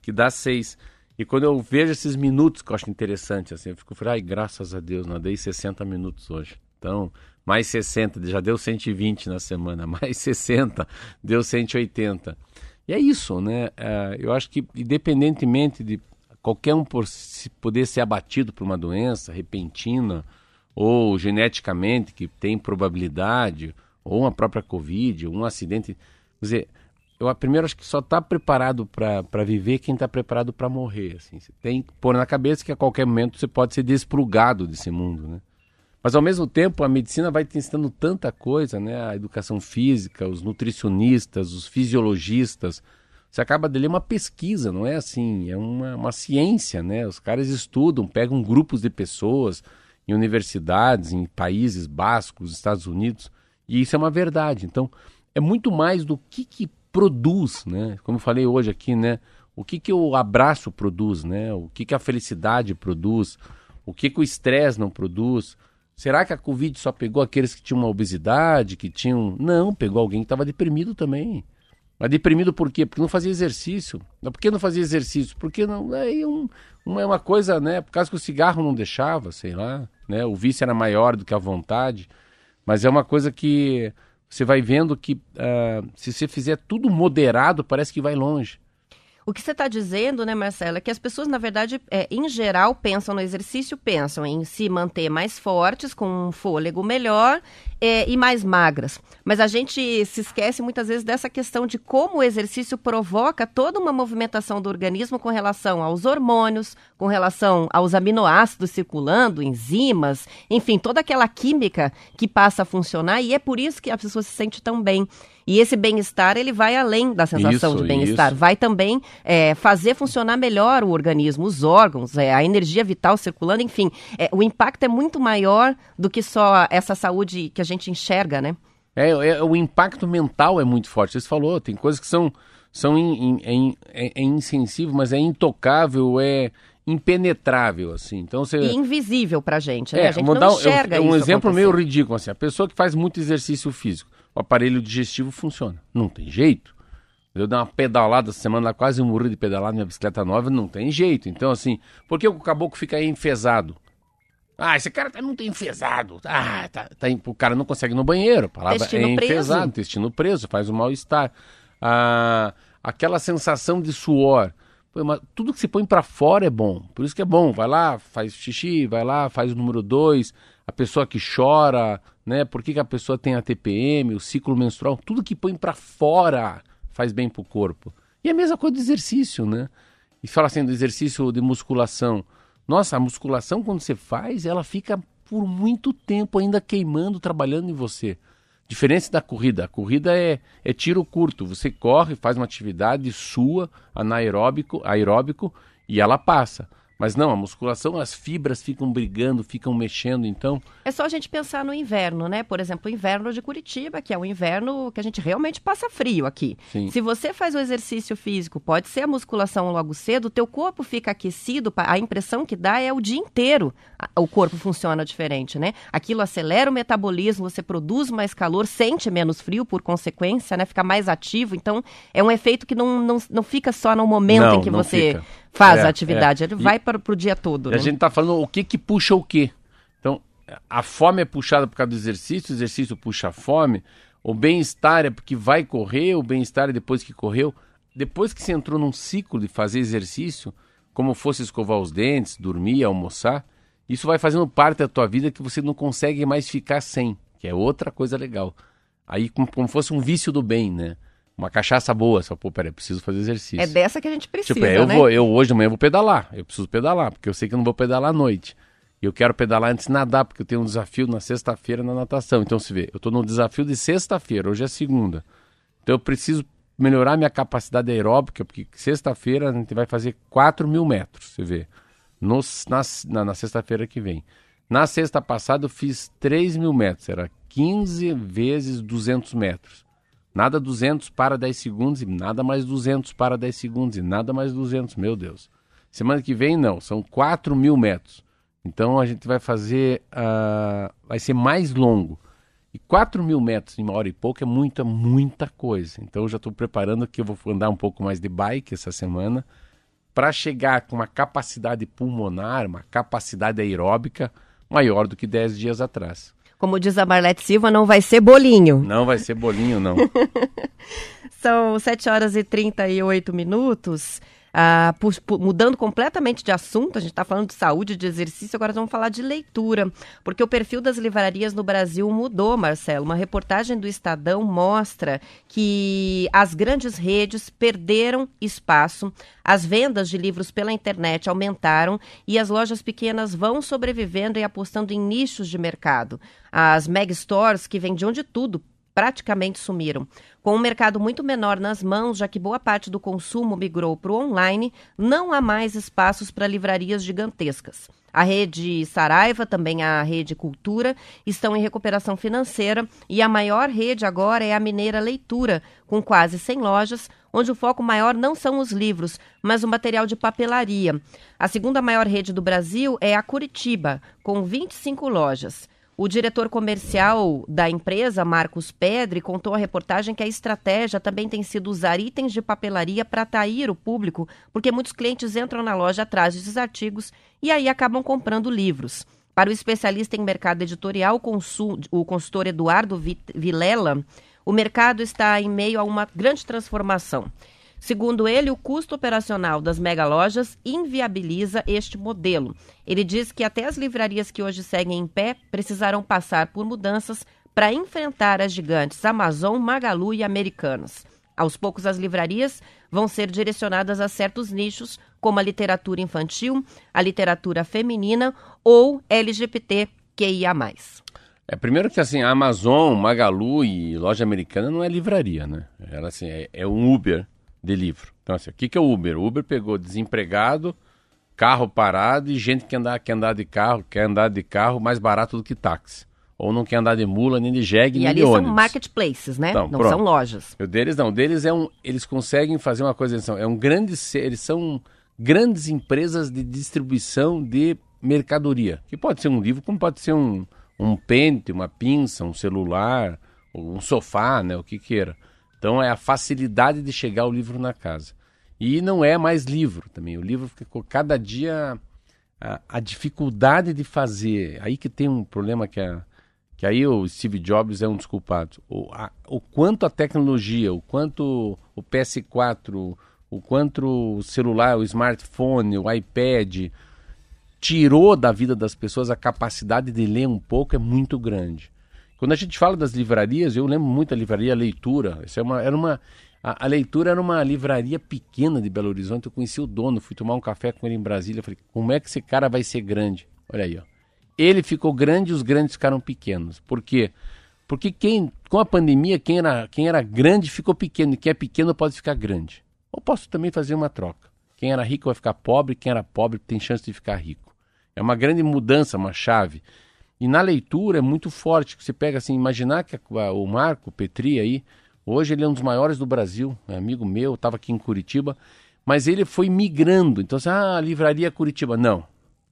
que dá seis. E quando eu vejo esses minutos que eu acho interessante, assim, eu fico, ai, graças a Deus, nadei 60 minutos hoje. Então, mais 60, já deu 120 na semana, mais 60, deu 180. E é isso, né? É, eu acho que, independentemente de qualquer um poder ser abatido por uma doença repentina ou geneticamente que tem probabilidade, ou uma própria Covid, um acidente, quer dizer, eu primeiro acho que só está preparado para viver quem está preparado para morrer. Assim. Você tem que pôr na cabeça que a qualquer momento você pode ser desprugado desse mundo, né? Mas ao mesmo tempo a medicina vai te ensinando tanta coisa, né? A educação física, os nutricionistas, os fisiologistas. Você acaba de ler uma pesquisa, não é assim? É uma, uma ciência, né? Os caras estudam, pegam grupos de pessoas em universidades, em países bascos, Estados Unidos, e isso é uma verdade. Então, é muito mais do que, que produz, né? Como eu falei hoje aqui, né? O que, que o abraço produz, né? O que, que a felicidade produz? O que, que o estresse não produz? Será que a Covid só pegou aqueles que tinham uma obesidade, que tinham. Não, pegou alguém que estava deprimido também. Mas deprimido por quê? Porque não fazia exercício. Por que não fazia exercício? Porque não. É um, uma, uma coisa, né? Por causa que o cigarro não deixava, sei lá. Né? O vício era maior do que a vontade. Mas é uma coisa que você vai vendo que uh, se você fizer tudo moderado, parece que vai longe. O que você está dizendo, né, Marcela, é que as pessoas, na verdade, é, em geral, pensam no exercício, pensam em se manter mais fortes, com um fôlego melhor é, e mais magras. Mas a gente se esquece muitas vezes dessa questão de como o exercício provoca toda uma movimentação do organismo com relação aos hormônios, com relação aos aminoácidos circulando, enzimas, enfim, toda aquela química que passa a funcionar e é por isso que a pessoa se sente tão bem. E esse bem-estar, ele vai além da sensação Isso, de bem-estar. Vai também é, fazer funcionar melhor o organismo, os órgãos, é, a energia vital circulando, enfim. É, o impacto é muito maior do que só essa saúde que a gente enxerga, né? É, é, o impacto mental é muito forte. Você falou, tem coisas que são, são in, in- é, é- é insensível, mas é intocável, é impenetrável, assim. Então você. E invisível pra gente, né? É, a gente não um, enxerga eu- um exemplo acontecer. meio ridículo, assim. A pessoa que faz muito exercício físico, o aparelho digestivo funciona. Não tem jeito. Eu dei uma pedalada essa semana, quase morri de pedalar na minha bicicleta nova, não tem jeito. Então, assim, por que o caboclo fica aí enfesado? Ah, esse cara tá muito enfesado. Ah, tá, tá, o cara não consegue ir no banheiro. A palavra Intestino é enfesado, preso. intestino preso, faz um mal-estar. Ah, aquela sensação de suor. Pô, tudo que se põe pra fora é bom. Por isso que é bom. Vai lá, faz xixi, vai lá, faz o número dois. A pessoa que chora, né? Por que, que a pessoa tem a TPM, o ciclo menstrual, tudo que põe pra fora faz bem pro corpo. E a mesma coisa do exercício, né? E fala assim do exercício de musculação. Nossa, a musculação quando você faz, ela fica por muito tempo ainda queimando, trabalhando em você. Diferença da corrida. A corrida é, é tiro curto. Você corre, faz uma atividade sua, anaeróbico, aeróbico, e ela passa. Mas não, a musculação, as fibras ficam brigando, ficam mexendo, então. É só a gente pensar no inverno, né? Por exemplo, o inverno de Curitiba, que é um inverno que a gente realmente passa frio aqui. Sim. Se você faz o exercício físico, pode ser a musculação logo cedo, o teu corpo fica aquecido, a impressão que dá é o dia inteiro o corpo funciona diferente, né? Aquilo acelera o metabolismo, você produz mais calor, sente menos frio por consequência, né? Fica mais ativo, então é um efeito que não, não, não fica só no momento Não, em que não você fica. Faz É, a atividade, é. ele E- vai para o dia todo, E né? a gente tá falando o que que puxa o quê. Então, a fome é puxada por causa do exercício, o exercício puxa a fome, o bem-estar é porque vai correr, o bem-estar é depois que correu. Depois que você entrou num ciclo de fazer exercício, como fosse escovar os dentes, dormir, almoçar, isso vai fazendo parte da tua vida que você não consegue mais ficar sem, que é outra coisa legal. Aí como, como fosse um vício do bem, né? Uma cachaça boa, só, pô, peraí, preciso fazer exercício. É dessa que a gente precisa, Tipo, é, eu né? vou, eu hoje de manhã vou pedalar. Eu preciso pedalar, porque eu sei que eu não vou pedalar à noite. E eu quero pedalar antes de nadar, porque eu tenho um desafio na sexta-feira na natação. Então, se vê, eu tô no desafio de sexta-feira, hoje é segunda. Então eu preciso melhorar minha capacidade aeróbica, porque sexta-feira a gente vai fazer 4 mil metros, você vê. Nos, na na, na sexta-feira que vem. Na sexta passada eu fiz 3 mil metros, era 15 vezes 200 metros. Nada 200 para 10 segundos e nada mais 200 para 10 segundos e nada mais 200, meu Deus. Semana que vem não, são 4 mil metros. Então a gente vai fazer, ah, vai ser mais longo. E 4 mil metros em uma hora e pouco é muita, muita coisa. Então eu já estou preparando que eu vou andar um pouco mais de bike essa semana para chegar com uma capacidade pulmonar, uma capacidade aeróbica maior do que 10 dias atrás. Como diz a Marlete Silva, não vai ser bolinho. Não vai ser bolinho, não. São 7 horas e 38 minutos. Ah, pu- pu- mudando completamente de assunto, a gente está falando de saúde, de exercício, agora vamos falar de leitura, porque o perfil das livrarias no Brasil mudou, Marcelo. Uma reportagem do Estadão mostra que as grandes redes perderam espaço, as vendas de livros pela internet aumentaram e as lojas pequenas vão sobrevivendo e apostando em nichos de mercado. As mega stores, que vendiam de tudo, praticamente sumiram. Com um mercado muito menor nas mãos, já que boa parte do consumo migrou para o online, não há mais espaços para livrarias gigantescas. A rede Saraiva, também a rede Cultura, estão em recuperação financeira e a maior rede agora é a Mineira Leitura, com quase 100 lojas, onde o foco maior não são os livros, mas o material de papelaria. A segunda maior rede do Brasil é a Curitiba, com 25 lojas. O diretor comercial da empresa, Marcos Pedre, contou à reportagem que a estratégia também tem sido usar itens de papelaria para atrair o público, porque muitos clientes entram na loja atrás desses artigos e aí acabam comprando livros. Para o especialista em mercado editorial, o consul- o consultor Eduardo Vi- Vilela, o mercado está em meio a uma grande transformação. Segundo ele, o custo operacional das megalojas inviabiliza este modelo. Ele diz que até as livrarias que hoje seguem em pé precisarão passar por mudanças para enfrentar as gigantes Amazon, Magalu e Americanas. Aos poucos, as livrarias vão ser direcionadas a certos nichos, como a literatura infantil, a literatura feminina ou LGBTQIA+. É, primeiro que assim, a Amazon, Magalu e loja americana não é livraria, né? Ela assim, é, é um Uber de livro. Então assim, o que, que é o Uber? O Uber pegou desempregado, carro parado e gente que andar, quer andar de carro, quer andar de carro mais barato do que táxi. Ou não quer andar de mula, nem de jegue, E nem ali de são ônibus. marketplaces, né? Então, não pronto. são lojas. O deles não, o deles é um, eles conseguem fazer uma coisa, eles são, é um grande, eles são grandes empresas de distribuição de mercadoria, que pode ser um livro, como pode ser um, um pente, uma pinça, um celular, um sofá, né, o que queira. Então é a facilidade de chegar o livro na casa. E não é mais livro também, o livro fica com cada dia a, a dificuldade de fazer, aí que tem um problema que é que aí o Steve Jobs é um dos culpados. O, a- o quanto a tecnologia, o quanto o PS4, o quanto o celular, o smartphone, o iPad tirou da vida das pessoas a capacidade de ler um pouco é muito grande. Quando a gente fala das livrarias, eu lembro muito da livraria Leitura. Isso é uma, era uma, a, a Leitura era uma livraria pequena de Belo Horizonte. Eu conheci o dono, fui tomar um café com ele em Brasília. Falei, como é que esse cara vai ser grande? Olha aí, ó. Ele ficou grande e os grandes ficaram pequenos. Por quê? Porque quem, com a pandemia, quem era, quem era grande ficou pequeno, e quem é pequeno pode ficar grande. Ou posso também fazer uma troca. Quem era rico vai ficar pobre, quem era pobre tem chance de ficar rico. É uma grande mudança, uma chave. E na leitura é muito forte. Você pega assim, imaginar que a- o Marco Petri aí, hoje ele é um dos maiores do Brasil, é amigo meu, estava aqui em Curitiba, mas ele foi migrando. Então, assim, ah, livraria Curitiba. Não,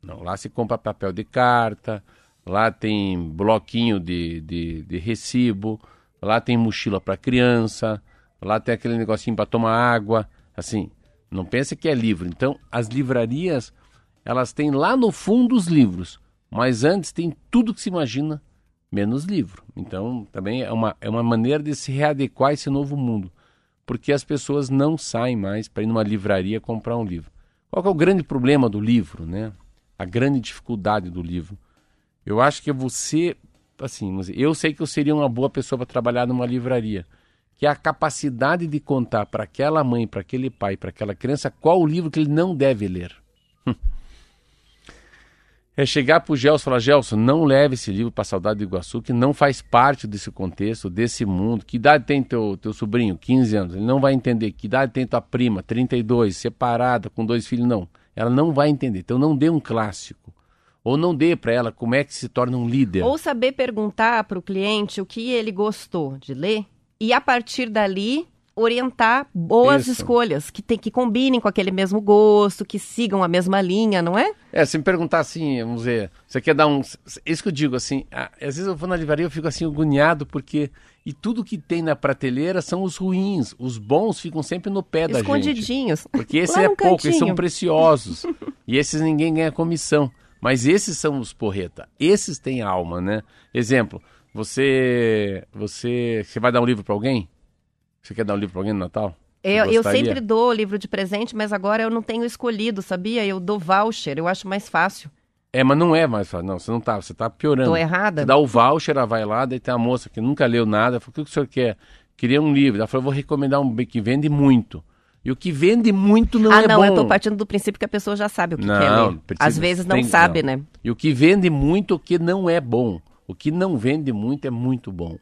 não, lá se compra papel de carta, lá tem bloquinho de, de, de recibo, lá tem mochila para criança, lá tem aquele negocinho para tomar água. Assim, não pense que é livro. Então, as livrarias, elas têm lá no fundo os livros, mas antes tem tudo que se imagina, menos livro. Então, também é uma, é uma maneira de se readequar a esse novo mundo, porque as pessoas não saem mais para ir numa livraria comprar um livro. Qual é o grande problema do livro, né? A grande dificuldade do livro. Eu acho que é você, assim, eu sei que eu seria uma boa pessoa para trabalhar numa livraria, que é a capacidade de contar para aquela mãe, para aquele pai, para aquela criança qual o livro que ele não deve ler. É chegar pro Gelson e falar, Gelson, não leve esse livro para Saudade do Iguaçu, que não faz parte desse contexto, desse mundo. Que idade tem teu, teu sobrinho? 15 anos. Ele não vai entender. Que idade tem tua prima? 32, separada, com dois filhos? Não. Ela não vai entender. Então não dê um clássico. Ou não dê para ela como é que se torna um líder. Ou saber perguntar para o cliente o que ele gostou de ler e a partir dali orientar boas Isso. escolhas que, tem, que combinem com aquele mesmo gosto, que sigam a mesma linha, não é? É, se me perguntar assim, vamos ver, você quer dar um. Isso que eu digo, assim, às vezes eu vou na livraria e eu fico assim agoniado, porque. E tudo que tem na prateleira são os ruins. Os bons ficam sempre no pé da gente. Escondidinhos. Porque esse é pouco, esses são cantinho. preciosos. e esses ninguém ganha comissão. Mas esses são os porreta. Esses têm alma, né? Exemplo, você. Você. Você vai dar um livro para alguém? Você quer dar um livro para alguém no Natal? Eu, eu sempre dou livro de presente, mas agora eu não tenho escolhido, sabia? Eu dou voucher, eu acho mais fácil. É, mas não é mais fácil. Não, você não tá, você tá piorando. Tô errada? Você dá o voucher, ela vai lá, daí tem a moça que nunca leu nada, fala, o que o senhor quer? Queria um livro. Ela falou, vou recomendar um que vende muito. E o que vende muito não ah, é não, bom. eu tô partindo do princípio que a pessoa já sabe o que Não, quer ler. precisa- Às vezes não tem- sabe, não. né? E o que vende muito, o que não é bom. O que não vende muito é muito bom.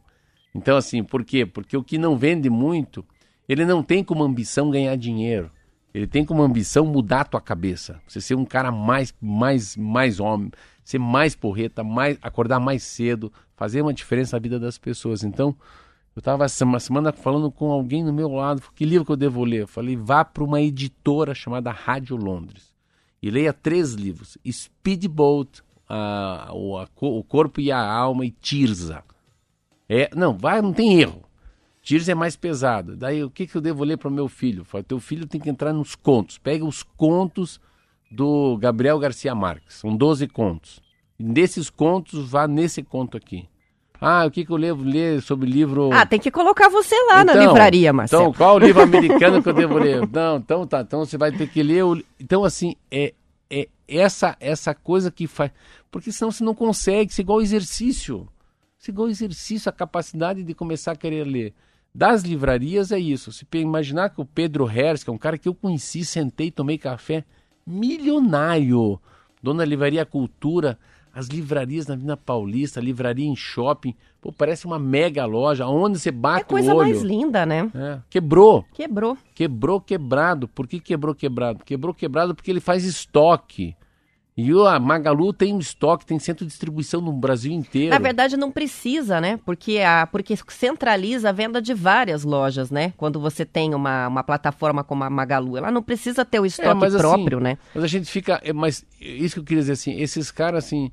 Então, assim, por quê? Porque o que não vende muito, ele não tem como ambição ganhar dinheiro. Ele tem como ambição mudar a tua cabeça. Você ser um cara mais, mais, mais homem, ser mais porreta, mais, acordar mais cedo, fazer uma diferença na vida das pessoas. Então, eu estava uma semana falando com alguém do meu lado, que livro que eu devo ler? Eu falei, vá para uma editora chamada Rádio Londres e leia três livros: Speedboat, o, a o Corpo e a Alma e Tirza. É, não, vai, não tem erro. Tirza é mais pesado. Daí, o que, que eu devo ler para o meu filho? Falei, teu filho tem que entrar nos contos. Pega os contos do Gabriel Garcia Marques. São 12 contos. E desses contos, vá nesse conto aqui. Ah, o que, que eu devo ler sobre livro... Ah, tem que colocar você lá na Então, livraria, Marcelo. Então, qual o livro americano que eu devo ler? Não, então tá. Então você vai ter que ler o. Então, assim, é, é essa, essa coisa que faz. Porque senão você não consegue, isso é igual exercício. É igual exercício, a capacidade de começar a querer ler. Das livrarias é isso. Se imaginar que o Pedro Hers, que é um cara que eu conheci, sentei, tomei café, milionário, dono da livraria Cultura, as livrarias na Avenida Paulista, livraria em shopping, pô, parece uma mega loja, onde você É bate coisa o olho. mais linda, né? É, quebrou. Quebrou. Quebrou quebrado. Por que quebrou quebrado? Quebrou quebrado porque ele faz estoque. E a Magalu tem um estoque, tem centro de distribuição no Brasil inteiro. Na verdade, não precisa, né? Porque, a, porque centraliza a venda de várias lojas, né? Quando você tem uma, uma plataforma como a Magalu. Ela não precisa ter o estoque É, mas assim, próprio, né? Mas a gente fica. é, Mas isso que eu queria dizer assim, esses caras assim.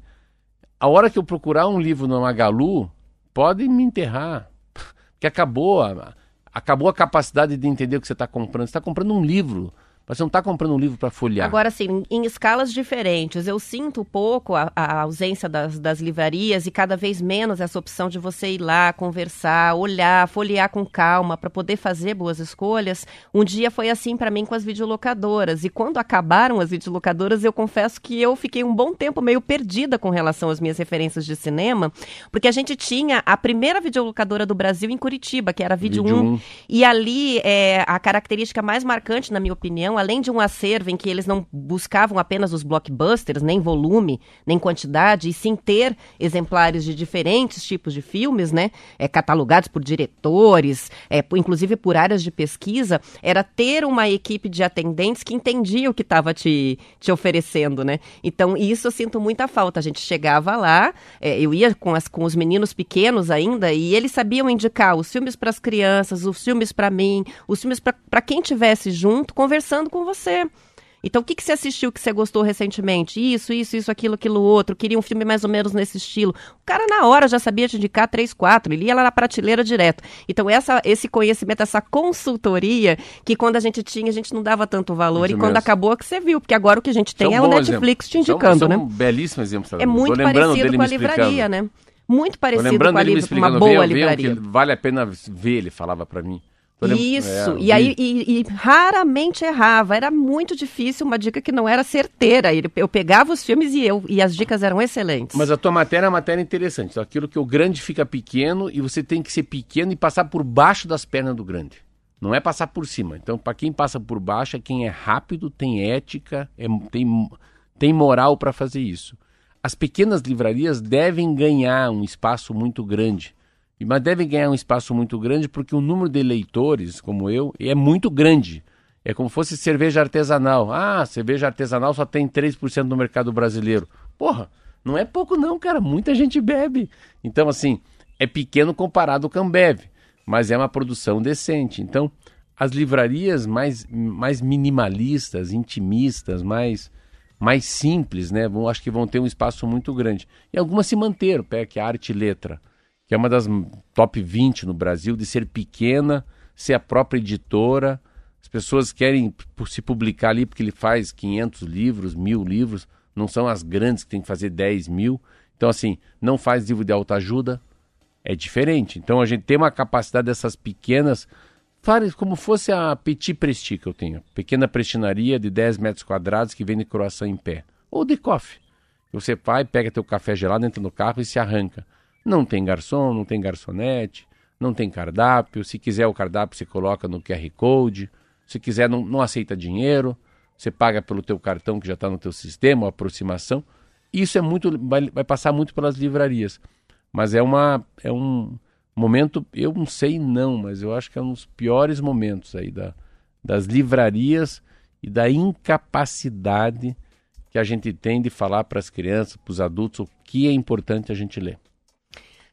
A hora que eu procurar um livro no Magalu, podem me enterrar. Porque acabou a, acabou a capacidade de entender o que você está comprando. Você está comprando um livro. Mas você não está comprando um livro para folhear. Agora, assim, em escalas diferentes, eu sinto um pouco a, a ausência das, das livrarias e cada vez menos essa opção de você ir lá, conversar, olhar, folhear com calma para poder fazer boas escolhas. Um dia foi assim para mim com as videolocadoras. E quando acabaram as videolocadoras, eu confesso que eu fiquei um bom tempo meio perdida com relação às minhas referências de cinema, porque a gente tinha a primeira videolocadora do Brasil em Curitiba, que era a Vídeo Vídeo 1. um. E ali, é, a característica mais marcante, na minha opinião, além de um acervo em que eles não buscavam apenas os blockbusters, nem volume, nem quantidade, e sim ter exemplares de diferentes tipos de filmes, né? É, catalogados por diretores, é, inclusive por áreas de pesquisa, era ter uma equipe de atendentes que entendia o que estava te, te oferecendo, né? Então, isso eu sinto muita falta. A gente chegava lá, é, eu ia com, as, com os meninos pequenos ainda, e eles sabiam indicar os filmes para as crianças, os filmes para mim, os filmes para quem tivesse junto, conversando com você. Então, o que, que você assistiu que você gostou recentemente? Isso, isso, isso, aquilo, aquilo outro. Queria um filme mais ou menos nesse estilo. O cara, na hora, já sabia te indicar três, quatro. Ele ia lá na prateleira direto. Então, essa, esse conhecimento, essa consultoria, que quando a gente tinha, a gente não dava tanto valor. Isso e quando mesmo. acabou, que você viu. Porque agora o que a gente tem Isso é o Netflix exemplo. te é um- indicando, isso é né? um belíssimo exemplo. É muito parecido com a livraria, né? Muito parecido com, a dele me liv- uma boa venham, livraria. que vale a pena ver, ele falava pra mim. Isso, É, e aí e, e raramente errava, era muito difícil, uma dica que não era certeira. Eu pegava os filmes e eu e as dicas eram excelentes. Mas a tua matéria é uma matéria interessante. Então, aquilo que o grande fica pequeno e você tem que ser pequeno e passar por baixo das pernas do grande. Não é passar por cima. Então, para quem passa por baixo, é quem é rápido, tem ética, é- tem, tem moral para fazer isso. As pequenas livrarias devem ganhar um espaço muito grande. Mas devem ganhar um espaço muito grande porque o número de leitores, como eu, é muito grande. É como fosse cerveja artesanal. Ah, cerveja artesanal só tem 3% no mercado brasileiro. Porra, não é pouco não, cara. Muita gente bebe. Então, assim, é pequeno comparado com a Ambev, mas é uma produção decente. Então, as livrarias mais, mais minimalistas, intimistas, mais, mais simples, né? Vão, acho que vão ter um espaço muito grande. E algumas se manteram, que Arte e Letra, que é uma das top 20 no Brasil, de ser pequena, ser a própria editora. As pessoas querem se publicar ali porque ele faz 500 livros, mil livros, não são as grandes que tem que fazer 10 mil. Então, assim, não faz livro de autoajuda, é diferente. Então, a gente tem uma capacidade dessas pequenas como fosse a Petit Presti que eu tenho. Pequena prestinaria de 10 metros quadrados que vende croissant em pé. Ou de coffee. Você vai, pega teu café gelado, entra no carro e se arranca. Não tem garçom, não tem garçonete, não tem cardápio. Se quiser o cardápio, você coloca no QR Code. Se quiser, não, não aceita dinheiro. Você paga pelo teu cartão que já está no teu sistema, aproximação. Isso é muito, vai, vai passar muito pelas livrarias. Mas é uma, é um momento, eu não sei não, mas eu acho que é um dos piores momentos aí da, das livrarias e da incapacidade que a gente tem de falar para as crianças, para os adultos, o que é importante a gente ler.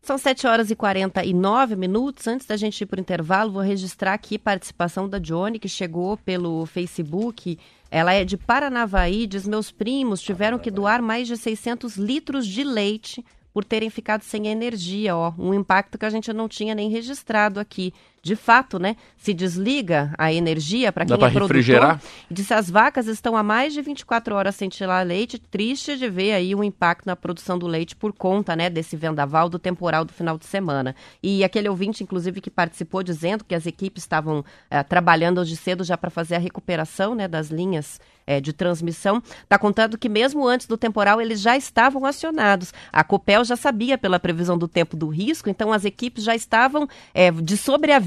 São 7 horas e 49 minutos. Antes da gente ir para o intervalo, vou registrar aqui participação da Johnny, que chegou pelo Facebook. Ela é de Paranavaí, diz: Meus primos tiveram que doar mais de 600 litros de leite por terem ficado sem energia, ó, um impacto que a gente não tinha nem registrado aqui. De fato, né, se desliga a energia para quem Dá é produtor. refrigerar? E disse as vacas estão há mais de 24 horas sem tirar leite, triste de ver aí o impacto na produção do leite por conta, né, desse vendaval do temporal do final de semana. E aquele ouvinte, inclusive, que participou dizendo que as equipes estavam eh, trabalhando hoje cedo já para fazer a recuperação, né, das linhas eh, de transmissão, está contando que mesmo antes do temporal eles já estavam acionados. A Copel já sabia pela previsão do tempo do risco, então as equipes já estavam eh, de sobreaviso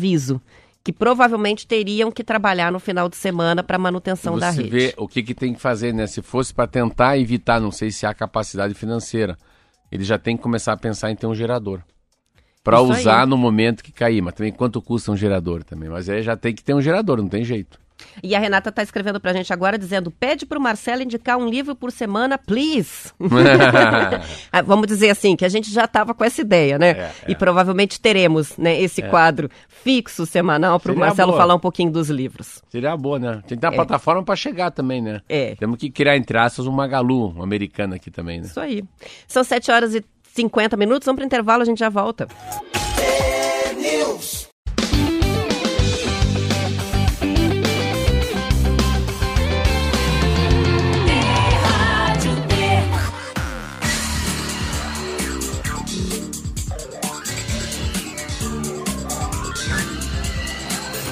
que provavelmente teriam que trabalhar no final de semana para manutenção da Você rede. vê o que, que tem que fazer, né? Se fosse para tentar evitar, não sei se há capacidade financeira, ele já tem que começar a pensar em ter um gerador. Para Isso aí. usar no momento que cair, mas também quanto custa um gerador também. Mas aí já tem que ter um gerador, não tem jeito. E a Renata está escrevendo para a gente agora dizendo: pede para o Marcelo indicar um livro por semana, please. Ah, Vamos dizer assim, que a gente já estava com essa ideia, né? É, E provavelmente teremos né, esse quadro fixo semanal para o Seria Marcelo boa. falar um pouquinho dos livros. Seria boa, né? Tem que ter uma plataforma para chegar também, né? É. Temos que criar, entre aspas, um Magalu, um americano aqui também, né? Isso aí. São 7 horas e 50 minutos, vamos para o intervalo, a gente já volta. News.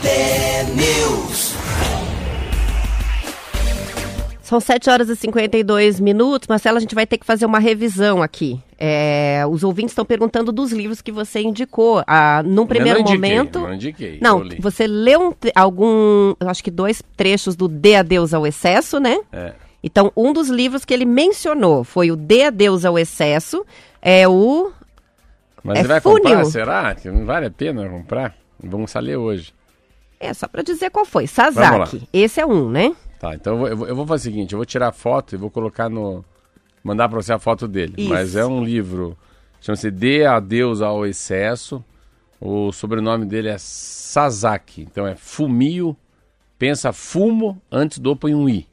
T-News. São 7 horas e 52 minutos. Marcelo, a gente vai ter que fazer uma revisão aqui. É, os ouvintes estão perguntando dos livros que você indicou. Ah, num primeiro eu não indiquei, momento. Não indiquei. Não, eu li. você leu um algum, eu acho que dois trechos do Dê Adeus ao Excesso, né? É. Então, um dos livros que ele mencionou foi o Dê Adeus ao Excesso, é o... Mas é você vai funil. comprar? Será? Que não vale a pena comprar? Vamos só ler hoje. É, só para dizer qual foi, Sasaki. lá. Esse é um, né? Tá, então eu vou, eu vou- fazer o seguinte, eu vou tirar a foto e vou colocar no... Mandar pra você a foto dele. Isso. Mas é um livro, chama-se Dê Adeus ao Excesso. O sobrenome dele é Sasaki. Então é Fumio. Pensa fumo, antes do põe um I.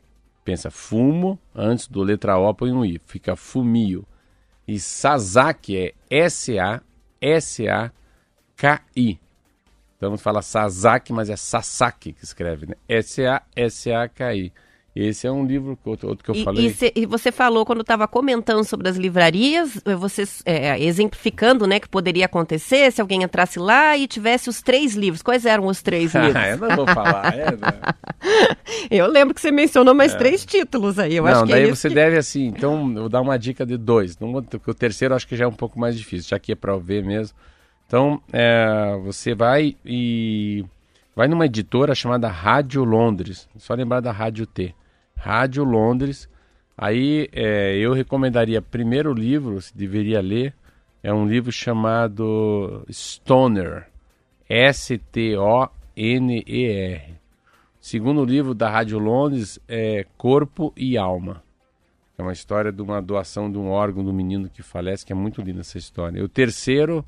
Pensa fumo, antes do letra O põe um I. Fica Fumio. E Sasaki é S-A-S-A-K-I. Então fala Sasaki, mas é Sasaki que escreve, né? S-A-S-A-K-I. Esse é um livro, que outro, outro que eu E, falei. e cê- e você falou, quando estava comentando sobre as livrarias, eh, você é, exemplificando né, que poderia acontecer se alguém entrasse lá e tivesse os três livros. Quais eram os três livros? Ah, eu não vou falar. É, né? Eu lembro que você mencionou mais três títulos aí. Eu não, acho que daí é isso você que- deve assim. Então, eu vou dar uma dica de dois. Não o terceiro acho que já é um pouco mais difícil, já que é para ver mesmo. Então, é, você vai e vai numa editora chamada Rádio Londres. Só lembrar da Rádio T. Rádio Londres. Aí é, eu recomendaria primeiro livro, você deveria ler. É um livro chamado Stoner. S-T-O-N-E-R. Segundo livro da Rádio Londres é Corpo e Alma. É uma história de uma doação de um órgão do menino que falece, que é muito linda essa história. E o terceiro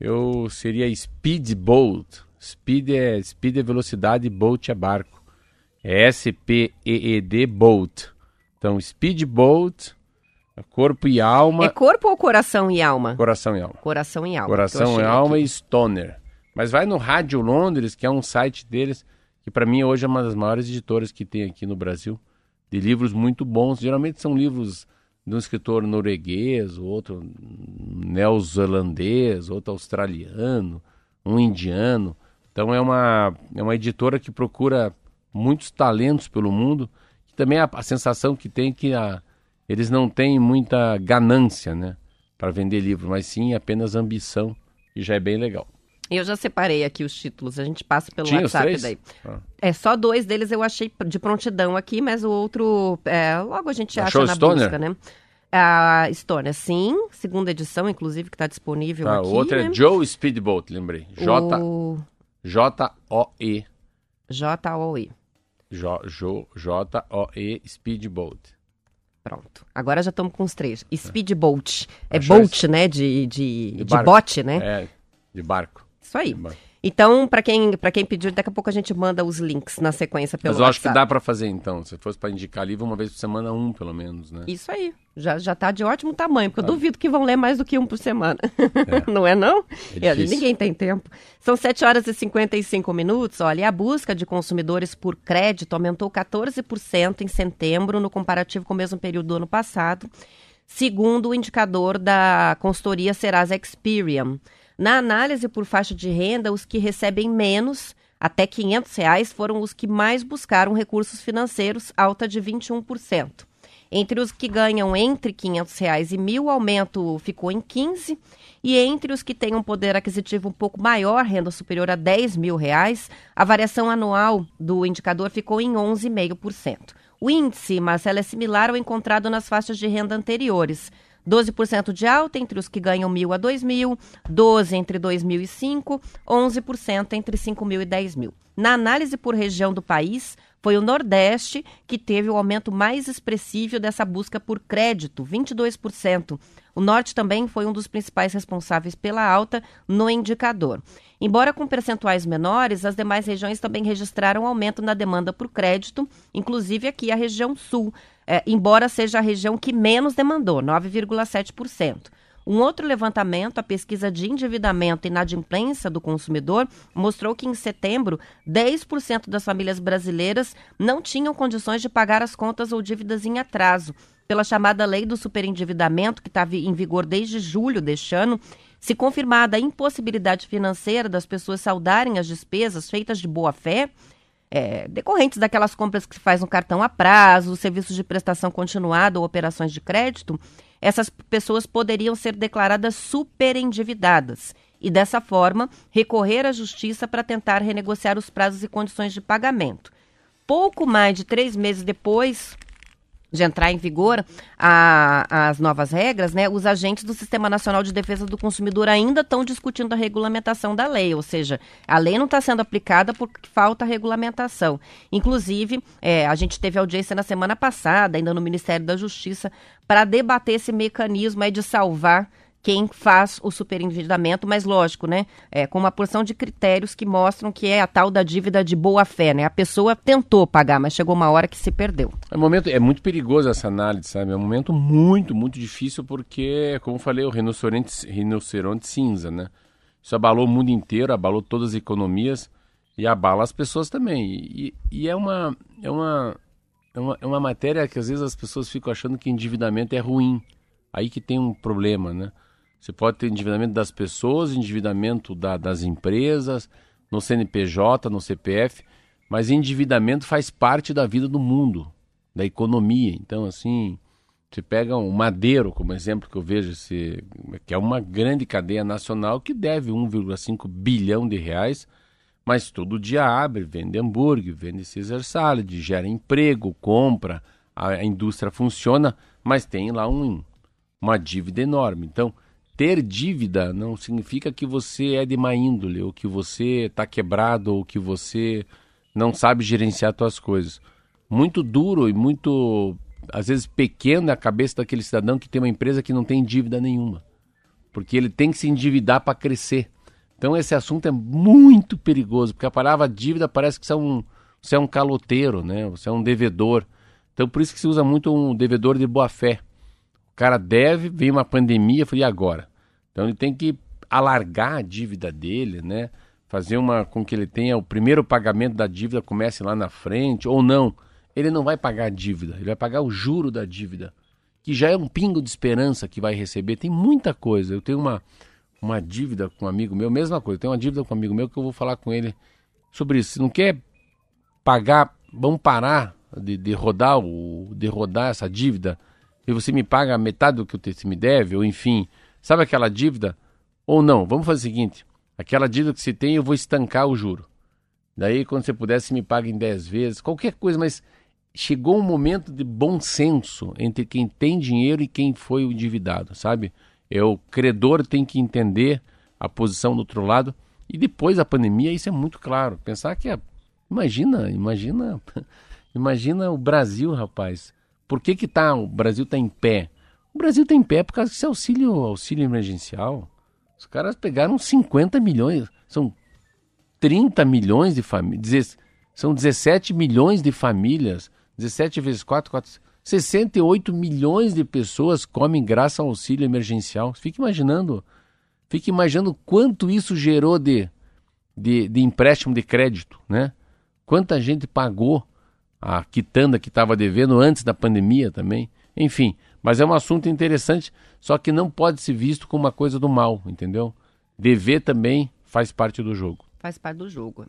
eu seria Speedboat. Speed é, speed é velocidade, boat é barco. É S-P-E-E-D Boat. Então, Speedboat, Corpo e Alma, É corpo ou coração e alma? Coração e Alma. Coração e alma. eu Coração e Alma aqui. e Stoner. Mas vai no Rádio Londres, que é um site deles, que para mim hoje é uma das maiores editoras que tem aqui no Brasil, de livros muito bons. Geralmente são livros de um escritor norueguês, outro neozelandês, outro australiano, um indiano. Então é uma, é uma editora que procura muitos talentos pelo mundo. E também a, a sensação que tem que a, eles não têm muita ganância, né? Para vender livro, mas sim apenas ambição, e já é bem legal. Eu já separei aqui os títulos, a gente passa pelo Tinha WhatsApp daí. Ah. É, só dois deles eu achei de prontidão aqui, mas o outro, é, logo a gente Achou acha na Stoner? busca, né? A Estônia, sim, segunda edição, inclusive, que está disponível Tá, aqui. o outro né? é Joe Speedboat, lembrei. J- O J-O-E. J-O-I. Jo- Jo- J-O-E Speedboat. Pronto. Agora já estamos com os três. Speedboat. É boat, né? De, de, de, barco. bote, né? É, de barco. Isso aí. Então, para quem, pra quem pediu, daqui a pouco a gente manda os links na sequência pelo Mas eu acho que dá pra fazer então. Se fosse pra indicar livro, uma vez por semana, um pelo menos, né? Isso aí. Já, já tá de ótimo tamanho, porque eu duvido que vão ler mais do que um por semana. não é não? É É, ninguém tem tempo. São 7 horas e 55 minutos. Olha, e a busca de consumidores por crédito aumentou 14% em setembro, no comparativo com o mesmo período do ano passado, segundo o indicador da consultoria Serasa Experian. Na análise por faixa de renda, os que recebem menos, até 500 reais, foram os que mais buscaram recursos financeiros, alta de 21%. Entre os que ganham entre 500 reais e mil, o aumento ficou em 15%. E entre os que têm um poder aquisitivo um pouco maior, renda superior a 10 mil reais, a variação anual do indicador ficou em 11,5%. O índice, Marcelo, é similar ao encontrado nas faixas de renda anteriores. 12% de alta entre os que ganham mil a 2 mil, 12% entre 2 mil e 5, 11% entre 5 mil e 10 mil. Na análise por região do país, foi o Nordeste que teve o aumento mais expressivo dessa busca por crédito, 22%. O Norte também foi um dos principais responsáveis pela alta no indicador. Embora com percentuais menores, as demais regiões também registraram aumento na demanda por crédito, inclusive aqui a região Sul, eh, embora seja a região que menos demandou, 9,7%. Um outro levantamento, a pesquisa de endividamento e inadimplência do consumidor, mostrou que em setembro, 10% das famílias brasileiras não tinham condições de pagar as contas ou dívidas em atraso. Pela chamada lei do superendividamento, que estava em vigor desde julho deste ano, se confirmada a impossibilidade financeira das pessoas saudarem as despesas feitas de boa fé, é, decorrentes daquelas compras que se faz no cartão a prazo, serviços de prestação continuada ou operações de crédito, essas pessoas poderiam ser declaradas superendividadas e, dessa forma, recorrer à justiça para tentar renegociar os prazos e condições de pagamento. Pouco mais de três meses depois de entrar em vigor a- as novas regras, né, os agentes do Sistema Nacional de Defesa do Consumidor ainda estão discutindo a regulamentação da lei, ou seja, a lei não está sendo aplicada porque falta regulamentação. Inclusive, é, a gente teve audiência na semana passada, ainda no Ministério da Justiça, para debater esse mecanismo de salvar quem faz o superendividamento, mas lógico, né? É, com uma porção de critérios que mostram que é a tal da dívida de boa fé, né? A pessoa tentou pagar, mas chegou uma hora que se perdeu. É um momento, é muito perigoso essa análise, sabe? É um momento muito, muito difícil porque, como falei, o rinoceronte, rinoceronte cinza, né? Isso abalou o mundo inteiro, abalou todas as economias e abala as pessoas também. E, e é, uma, é, uma, é, uma, é uma matéria que às vezes as pessoas ficam achando que endividamento é ruim. Aí que tem um problema, né? Você pode ter endividamento das pessoas, endividamento da- das empresas, no CNPJ, no CPF, mas endividamento faz parte da vida do mundo, da economia. Então, assim, você pega um Madeiro como exemplo que eu vejo, esse, que é uma grande cadeia nacional que deve 1,5 bilhão de reais, mas todo dia abre, vende hambúrguer, vende Caesar salad, gera emprego, compra, a, a indústria funciona, mas tem lá um, uma dívida enorme. Então, ter dívida não significa que você é de má índole, ou que você está quebrado, ou que você não sabe gerenciar suas coisas. Muito duro e muito, às vezes, pequeno é a cabeça daquele cidadão que tem uma empresa que não tem dívida nenhuma. Porque ele tem que se endividar para crescer. Então esse assunto é muito perigoso, porque a palavra dívida parece que você é um, você é um caloteiro, né? Você é um devedor. Então por isso que se usa muito um devedor de boa fé. Cara deve, vem uma pandemia, e agora? Então ele tem que alargar a dívida dele, né? Fazer uma com que ele tenha o primeiro pagamento da dívida comece lá na frente, ou não. Ele não vai pagar a dívida, ele vai pagar o juro da dívida, que já é um pingo de esperança que vai receber. Tem muita coisa. Eu tenho uma, uma dívida com um amigo meu, mesma coisa, eu tenho uma dívida com um amigo meu que eu vou falar com ele sobre isso. Se não quer pagar, vamos parar de, de rodar o, de rodar essa dívida e você me paga metade do que você me deve, ou enfim, sabe aquela dívida? Ou não, vamos fazer o seguinte, aquela dívida que você tem eu vou estancar o juro. Daí quando você puder, você me paga em 10 vezes, qualquer coisa, mas chegou um momento de bom senso entre quem tem dinheiro e quem foi o endividado, sabe? É o credor tem que entender a posição do outro lado e depois da pandemia isso é muito claro. Pensar que a... imagina, imagina, imagina o Brasil, rapaz. Por que que tá o Brasil tá em pé? O Brasil tá em pé por causa desse auxílio, auxílio emergencial. Os caras pegaram 50 milhões, são 30 milhões de famílias, são 17 milhões de famílias, 17 vezes 4, 4 68 milhões de pessoas comem graças ao auxílio emergencial. Fique imaginando, fique imaginando quanto isso gerou de, de, de empréstimo de crédito, né? Quanta gente pagou a quitanda que estava devendo antes da pandemia também. Enfim, mas é um assunto interessante, só que não pode ser visto como uma coisa do mal, entendeu? Dever também faz parte do jogo. Faz parte do jogo.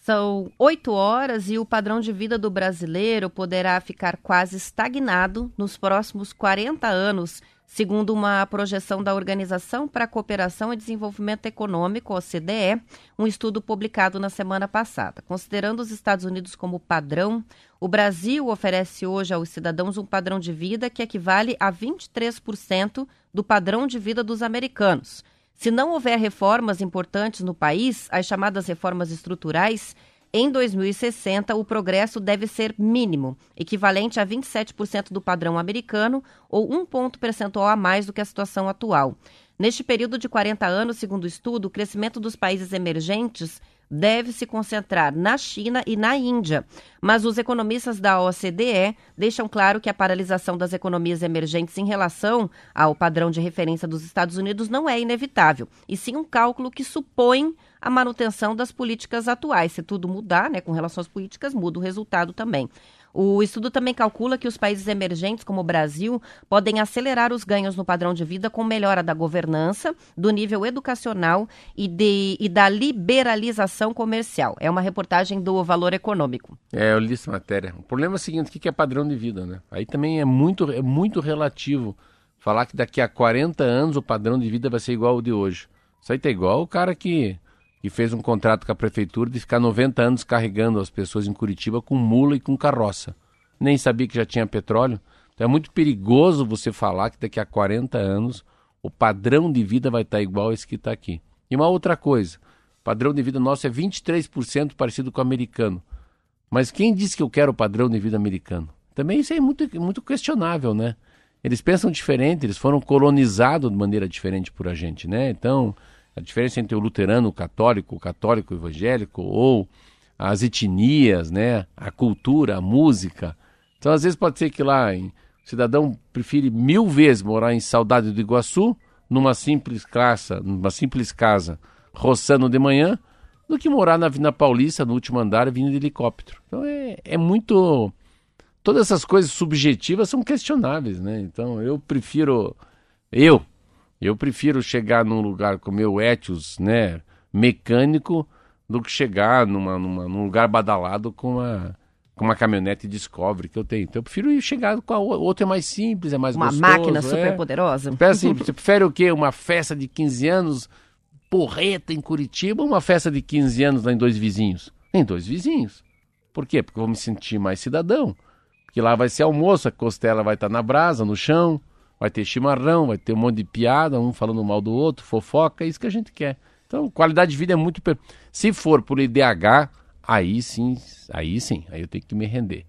São oito horas e o padrão de vida do brasileiro poderá ficar quase estagnado nos próximos 40 anos, segundo uma projeção da Organização para a Cooperação e Desenvolvimento Econômico, OCDE, um estudo publicado na semana passada. Considerando os Estados Unidos como padrão, o Brasil oferece hoje aos cidadãos um padrão de vida que equivale a 23% do padrão de vida dos americanos. Se não houver reformas importantes no país, as chamadas reformas estruturais, em 2060 o progresso deve ser mínimo, equivalente a 27% do padrão americano ou um ponto percentual a mais do que a situação atual. Neste período de 40 anos, segundo o estudo, o crescimento dos países emergentes deve se concentrar na China e na Índia. Mas os economistas da OCDE deixam claro que a paralisação das economias emergentes em relação ao padrão de referência dos Estados Unidos não é inevitável, e sim um cálculo que supõe a manutenção das políticas atuais. Se tudo mudar, né, com relação às políticas, muda o resultado também. O estudo também calcula que os países emergentes, como o Brasil, podem acelerar os ganhos no padrão de vida com melhora da governança, do nível educacional e, de, e da liberalização comercial. É uma reportagem do Valor Econômico. É, eu li essa matéria. O problema é o seguinte, o que é padrão de vida, né? Aí também é muito, é muito relativo falar que daqui a 40 anos o padrão de vida vai ser igual ao de hoje. Isso aí tá igual o cara que que fez um contrato com a prefeitura de ficar 90 anos carregando as pessoas em Curitiba com mula e com carroça. Nem sabia que já tinha petróleo. Então é muito perigoso você falar que daqui a 40 anos o padrão de vida vai estar igual esse que está aqui. E uma outra coisa, o padrão de vida nosso é 23% parecido com o americano. Mas quem disse que eu quero o padrão de vida americano? Também isso é muito, muito questionável, né? Eles pensam diferente, eles foram colonizados de maneira diferente por a gente, né? Então, a diferença entre o luterano, o católico, o católico evangélico, ou as etnias, né? a cultura, a música. Então, às vezes, pode ser que lá em, o cidadão prefere mil vezes morar em Saudade do Iguaçu, numa simples casa, numa simples casa, roçando de manhã, do que morar na Avenida Paulista, no último andar, vindo de helicóptero. Então, é, é muito. Todas essas coisas subjetivas são questionáveis, né? Então, eu prefiro. Eu, eu prefiro chegar num lugar com meu Etios, né, mecânico, do que chegar numa, numa, num lugar badalado com uma, com uma caminhonete Discovery que eu tenho. Então eu prefiro ir chegar com a outra é mais simples, é mais Uma gostoso. máquina é. super poderosa. Assim, você prefere o quê? Uma festa de 15 anos, porreta em Curitiba, ou uma festa de 15 anos lá em Dois Vizinhos? Em Dois Vizinhos. Por quê? Porque eu vou me sentir mais cidadão. Porque lá vai ser almoço, a costela vai estar na brasa, no chão, vai ter chimarrão, vai ter um monte de piada, um falando mal do outro, fofoca, é isso que a gente quer. Então, qualidade de vida é muito. per- Se for por IDH, aí sim, aí sim, aí eu tenho que me render.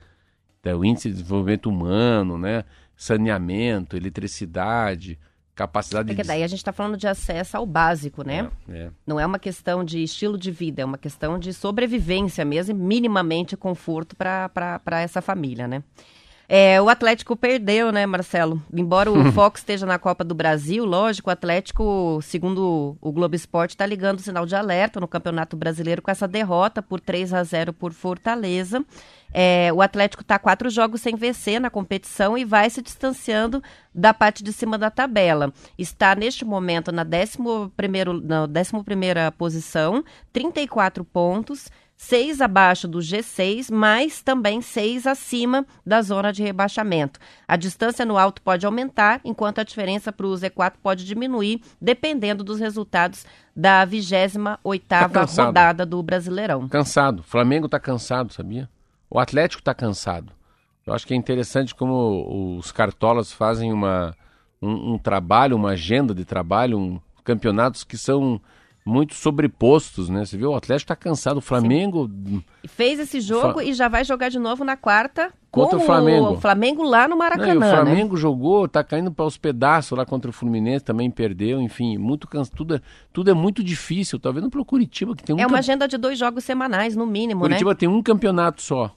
Então, o índice de desenvolvimento humano, né? Saneamento, eletricidade, capacidade Porque de. daí a gente está falando de acesso ao básico, né? É, é. Não é uma questão de estilo de vida, é uma questão de sobrevivência mesmo, e minimamente conforto para essa família, né? É, o Atlético perdeu, né, Marcelo? Embora o Fox esteja na Copa do Brasil, lógico, o Atlético, segundo o Globo Esporte, está ligando o sinal de alerta no Campeonato Brasileiro com essa derrota por 3 a 0 por Fortaleza. É, o Atlético está quatro jogos sem vencer na competição e vai se distanciando da parte de cima da tabela. Está neste momento na 11 primeiro, na 11 primeira posição, 34 pontos seis abaixo do G6, mas também seis acima da zona de rebaixamento. A distância no alto pode aumentar, enquanto a diferença para o Z4 pode diminuir, dependendo dos resultados da 28ª Tá rodada do Brasileirão. Cansado. O Flamengo tá cansado, sabia? O Atlético tá cansado. Eu acho que é interessante como os cartolas fazem uma, um, um trabalho, uma agenda de trabalho, um, campeonatos que são muito sobrepostos, né? Você viu, o Atlético tá cansado, o Flamengo... E Fez esse jogo e já vai jogar de novo na quarta Contra com o Flamengo. o Flamengo lá no Não, Maracanã, o né? Flamengo jogou, tá caindo para os pedaços lá contra o Fluminense, também perdeu, enfim, muito tudo, é, tudo é muito difícil, tá vendo pelo Curitiba que tem um É uma agenda de dois jogos semanais, no mínimo, Curitiba né? tem um campeonato só.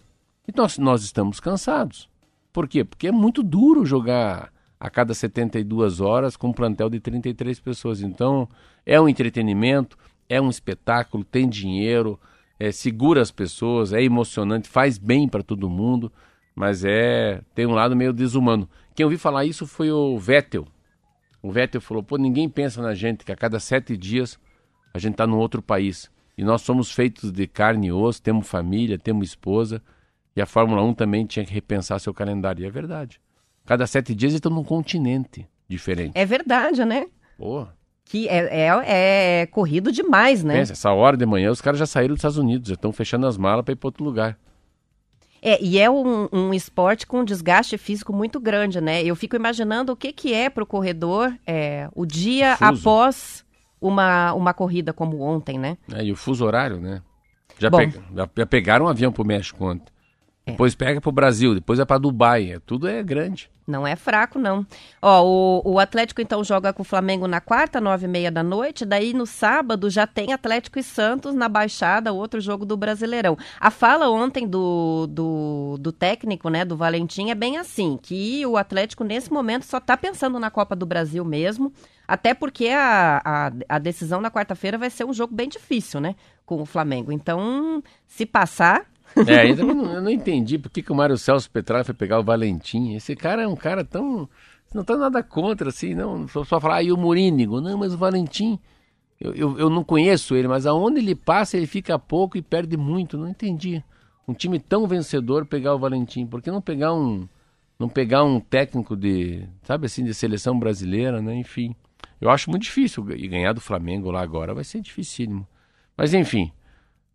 E nós, nós estamos cansados. Por quê? Porque é muito duro jogar a cada 72 horas com um plantel de 33 pessoas. Então, é um entretenimento, é um espetáculo, tem dinheiro, é, segura as pessoas, é emocionante, faz bem para todo mundo, mas é tem um lado meio desumano. Quem ouvi falar isso foi o Vettel. O Vettel falou: pô, ninguém pensa na gente, que a cada sete dias a gente está num outro país. E nós somos feitos de carne e osso, temos família, temos esposa. E a Fórmula 1 também tinha que repensar seu calendário. E é verdade. Cada sete dias estão num continente diferente. É verdade, né? Pô, Que é, é, é corrido demais, né? pensa, essa hora de manhã os caras já saíram dos Estados Unidos, já estão fechando as malas para ir para outro lugar. É, e é um, um esporte com desgaste físico muito grande, né? Eu fico imaginando o que, que é para o corredor é, o dia Fuso. após uma, uma corrida como ontem, né? né? E o fuso horário, né? Já, Bom. pega- já- pegaram um avião pro México ontem. É. Depois pega pro Brasil, depois é para Dubai. É, tudo é grande. Não é fraco, não. Ó, o, o Atlético então joga com o Flamengo na quarta, nove e meia da noite. Daí no sábado já tem Atlético e Santos na Baixada, outro jogo do Brasileirão. A fala ontem do, do, do técnico, né, do Valentim, é bem assim, que o Atlético nesse momento só tá pensando na Copa do Brasil mesmo. Até porque a, a, a decisão na quarta-feira vai ser um jogo bem difícil, né? Com o Flamengo. Então, se passar, É, eu não, eu não entendi por que, que o Mário Celso Petralha foi pegar o Valentim. Esse cara é um cara tão. Não tá nada contra, assim, não. Só, só falar, ah, e o Morínigo? Não, mas o Valentim. Eu, eu, eu não conheço ele, mas aonde ele passa, ele fica pouco e perde muito. Não entendi. Um time tão vencedor pegar o Valentim. Por que não pegar um. Não pegar um técnico de. Sabe assim, de seleção brasileira, né? Enfim. Eu acho muito difícil. E ganhar do Flamengo lá agora vai ser dificílimo. Mas enfim.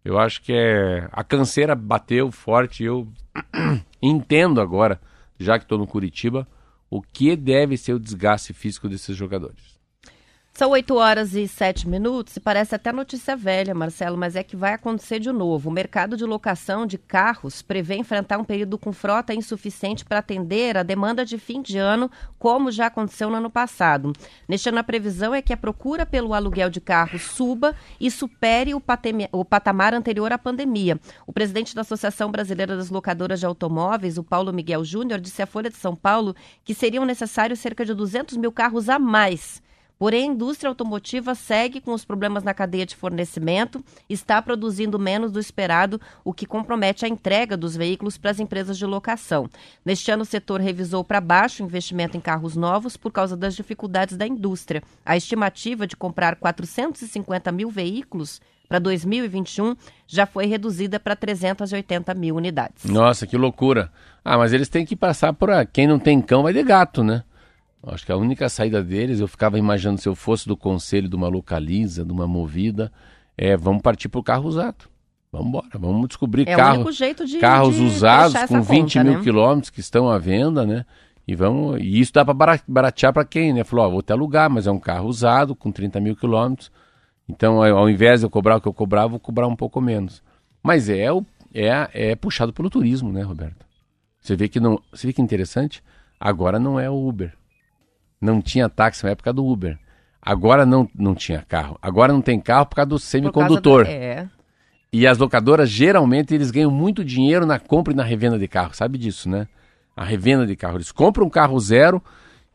Eu acho que é a canseira bateu forte. Eu entendo agora, já que estou no Curitiba, o que deve ser o desgaste físico desses jogadores. São 8 horas e 7 minutos e parece até notícia velha, Marcelo, mas é que vai acontecer de novo. O mercado de locação de carros prevê enfrentar um período com frota insuficiente para atender a demanda de fim de ano, como já aconteceu no ano passado. Neste ano, a previsão é que a procura pelo aluguel de carros suba e supere o, o patamar anterior à pandemia. O presidente da Associação Brasileira das Locadoras de Automóveis, o Paulo Miguel Júnior, disse à Folha de São Paulo que seriam necessários cerca de 200 mil carros a mais Porém, a indústria automotiva segue com os problemas na cadeia de fornecimento, está produzindo menos do esperado, o que compromete a entrega dos veículos para as empresas de locação. Neste ano, o setor revisou para baixo o investimento em carros novos por causa das dificuldades da indústria. A estimativa de comprar 450 mil veículos para 2021 já foi reduzida para 380 mil unidades. Nossa, que loucura. Ah, mas eles têm que passar por. Quem não tem cão vai de gato, né? Acho que a única saída deles, eu ficava imaginando se eu fosse do conselho de uma localiza, de uma movida, é vamos partir pro carro usado. Vamos embora, vamos descobrir É o carro, de carros de usados com essa 20 conta, mil né? quilômetros que estão à venda, né? E, vamos, e isso dá para baratear para quem, né? Falou, ó, vou até alugar, mas é um carro usado com 30 mil quilômetros. Então, ao ao invés de eu cobrar o que eu cobrava, vou cobrar um pouco menos. Mas é, o- é, é puxado pelo turismo, né, Roberto? Você vê que não. Você vê que interessante? Agora não é o Uber. Não tinha táxi na época do Uber. Agora não, não tinha carro. Agora não tem carro por causa do Por causa semicondutor. do- É. E as locadoras, geralmente, eles ganham muito dinheiro na compra e na revenda de carro. Sabe disso, né? a revenda de carro. Eles compram um carro zero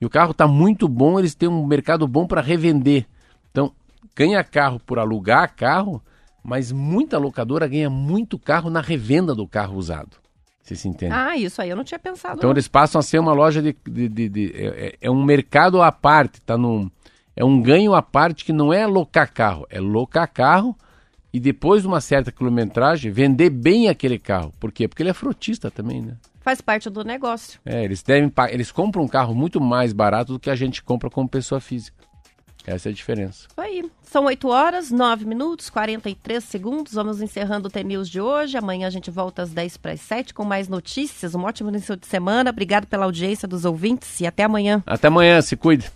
e o carro está muito bom, eles têm um mercado bom para revender. Então, ganha carro por alugar carro, mas muita locadora ganha muito carro na revenda do carro usado. Você se entende? Ah, isso aí eu não tinha pensado. Então não. eles passam a ser uma loja de. de- de- de- é, é- é um mercado à parte, tá num, é um ganho à parte que não é locar carro, é locar carro e depois de uma certa quilometragem vender bem aquele carro. Por quê? Porque ele é frotista também, né? Faz parte do negócio. É, eles devem eles compram um carro muito mais barato do que a gente compra como pessoa física. Essa é a diferença. Aí. São 8 horas, 9 minutos, 43 segundos. Vamos encerrando o T-News de hoje. Amanhã a gente volta às 10 para as 7 com mais notícias. Um ótimo início de semana. Obrigado pela audiência dos ouvintes e até amanhã. Até amanhã, se cuide.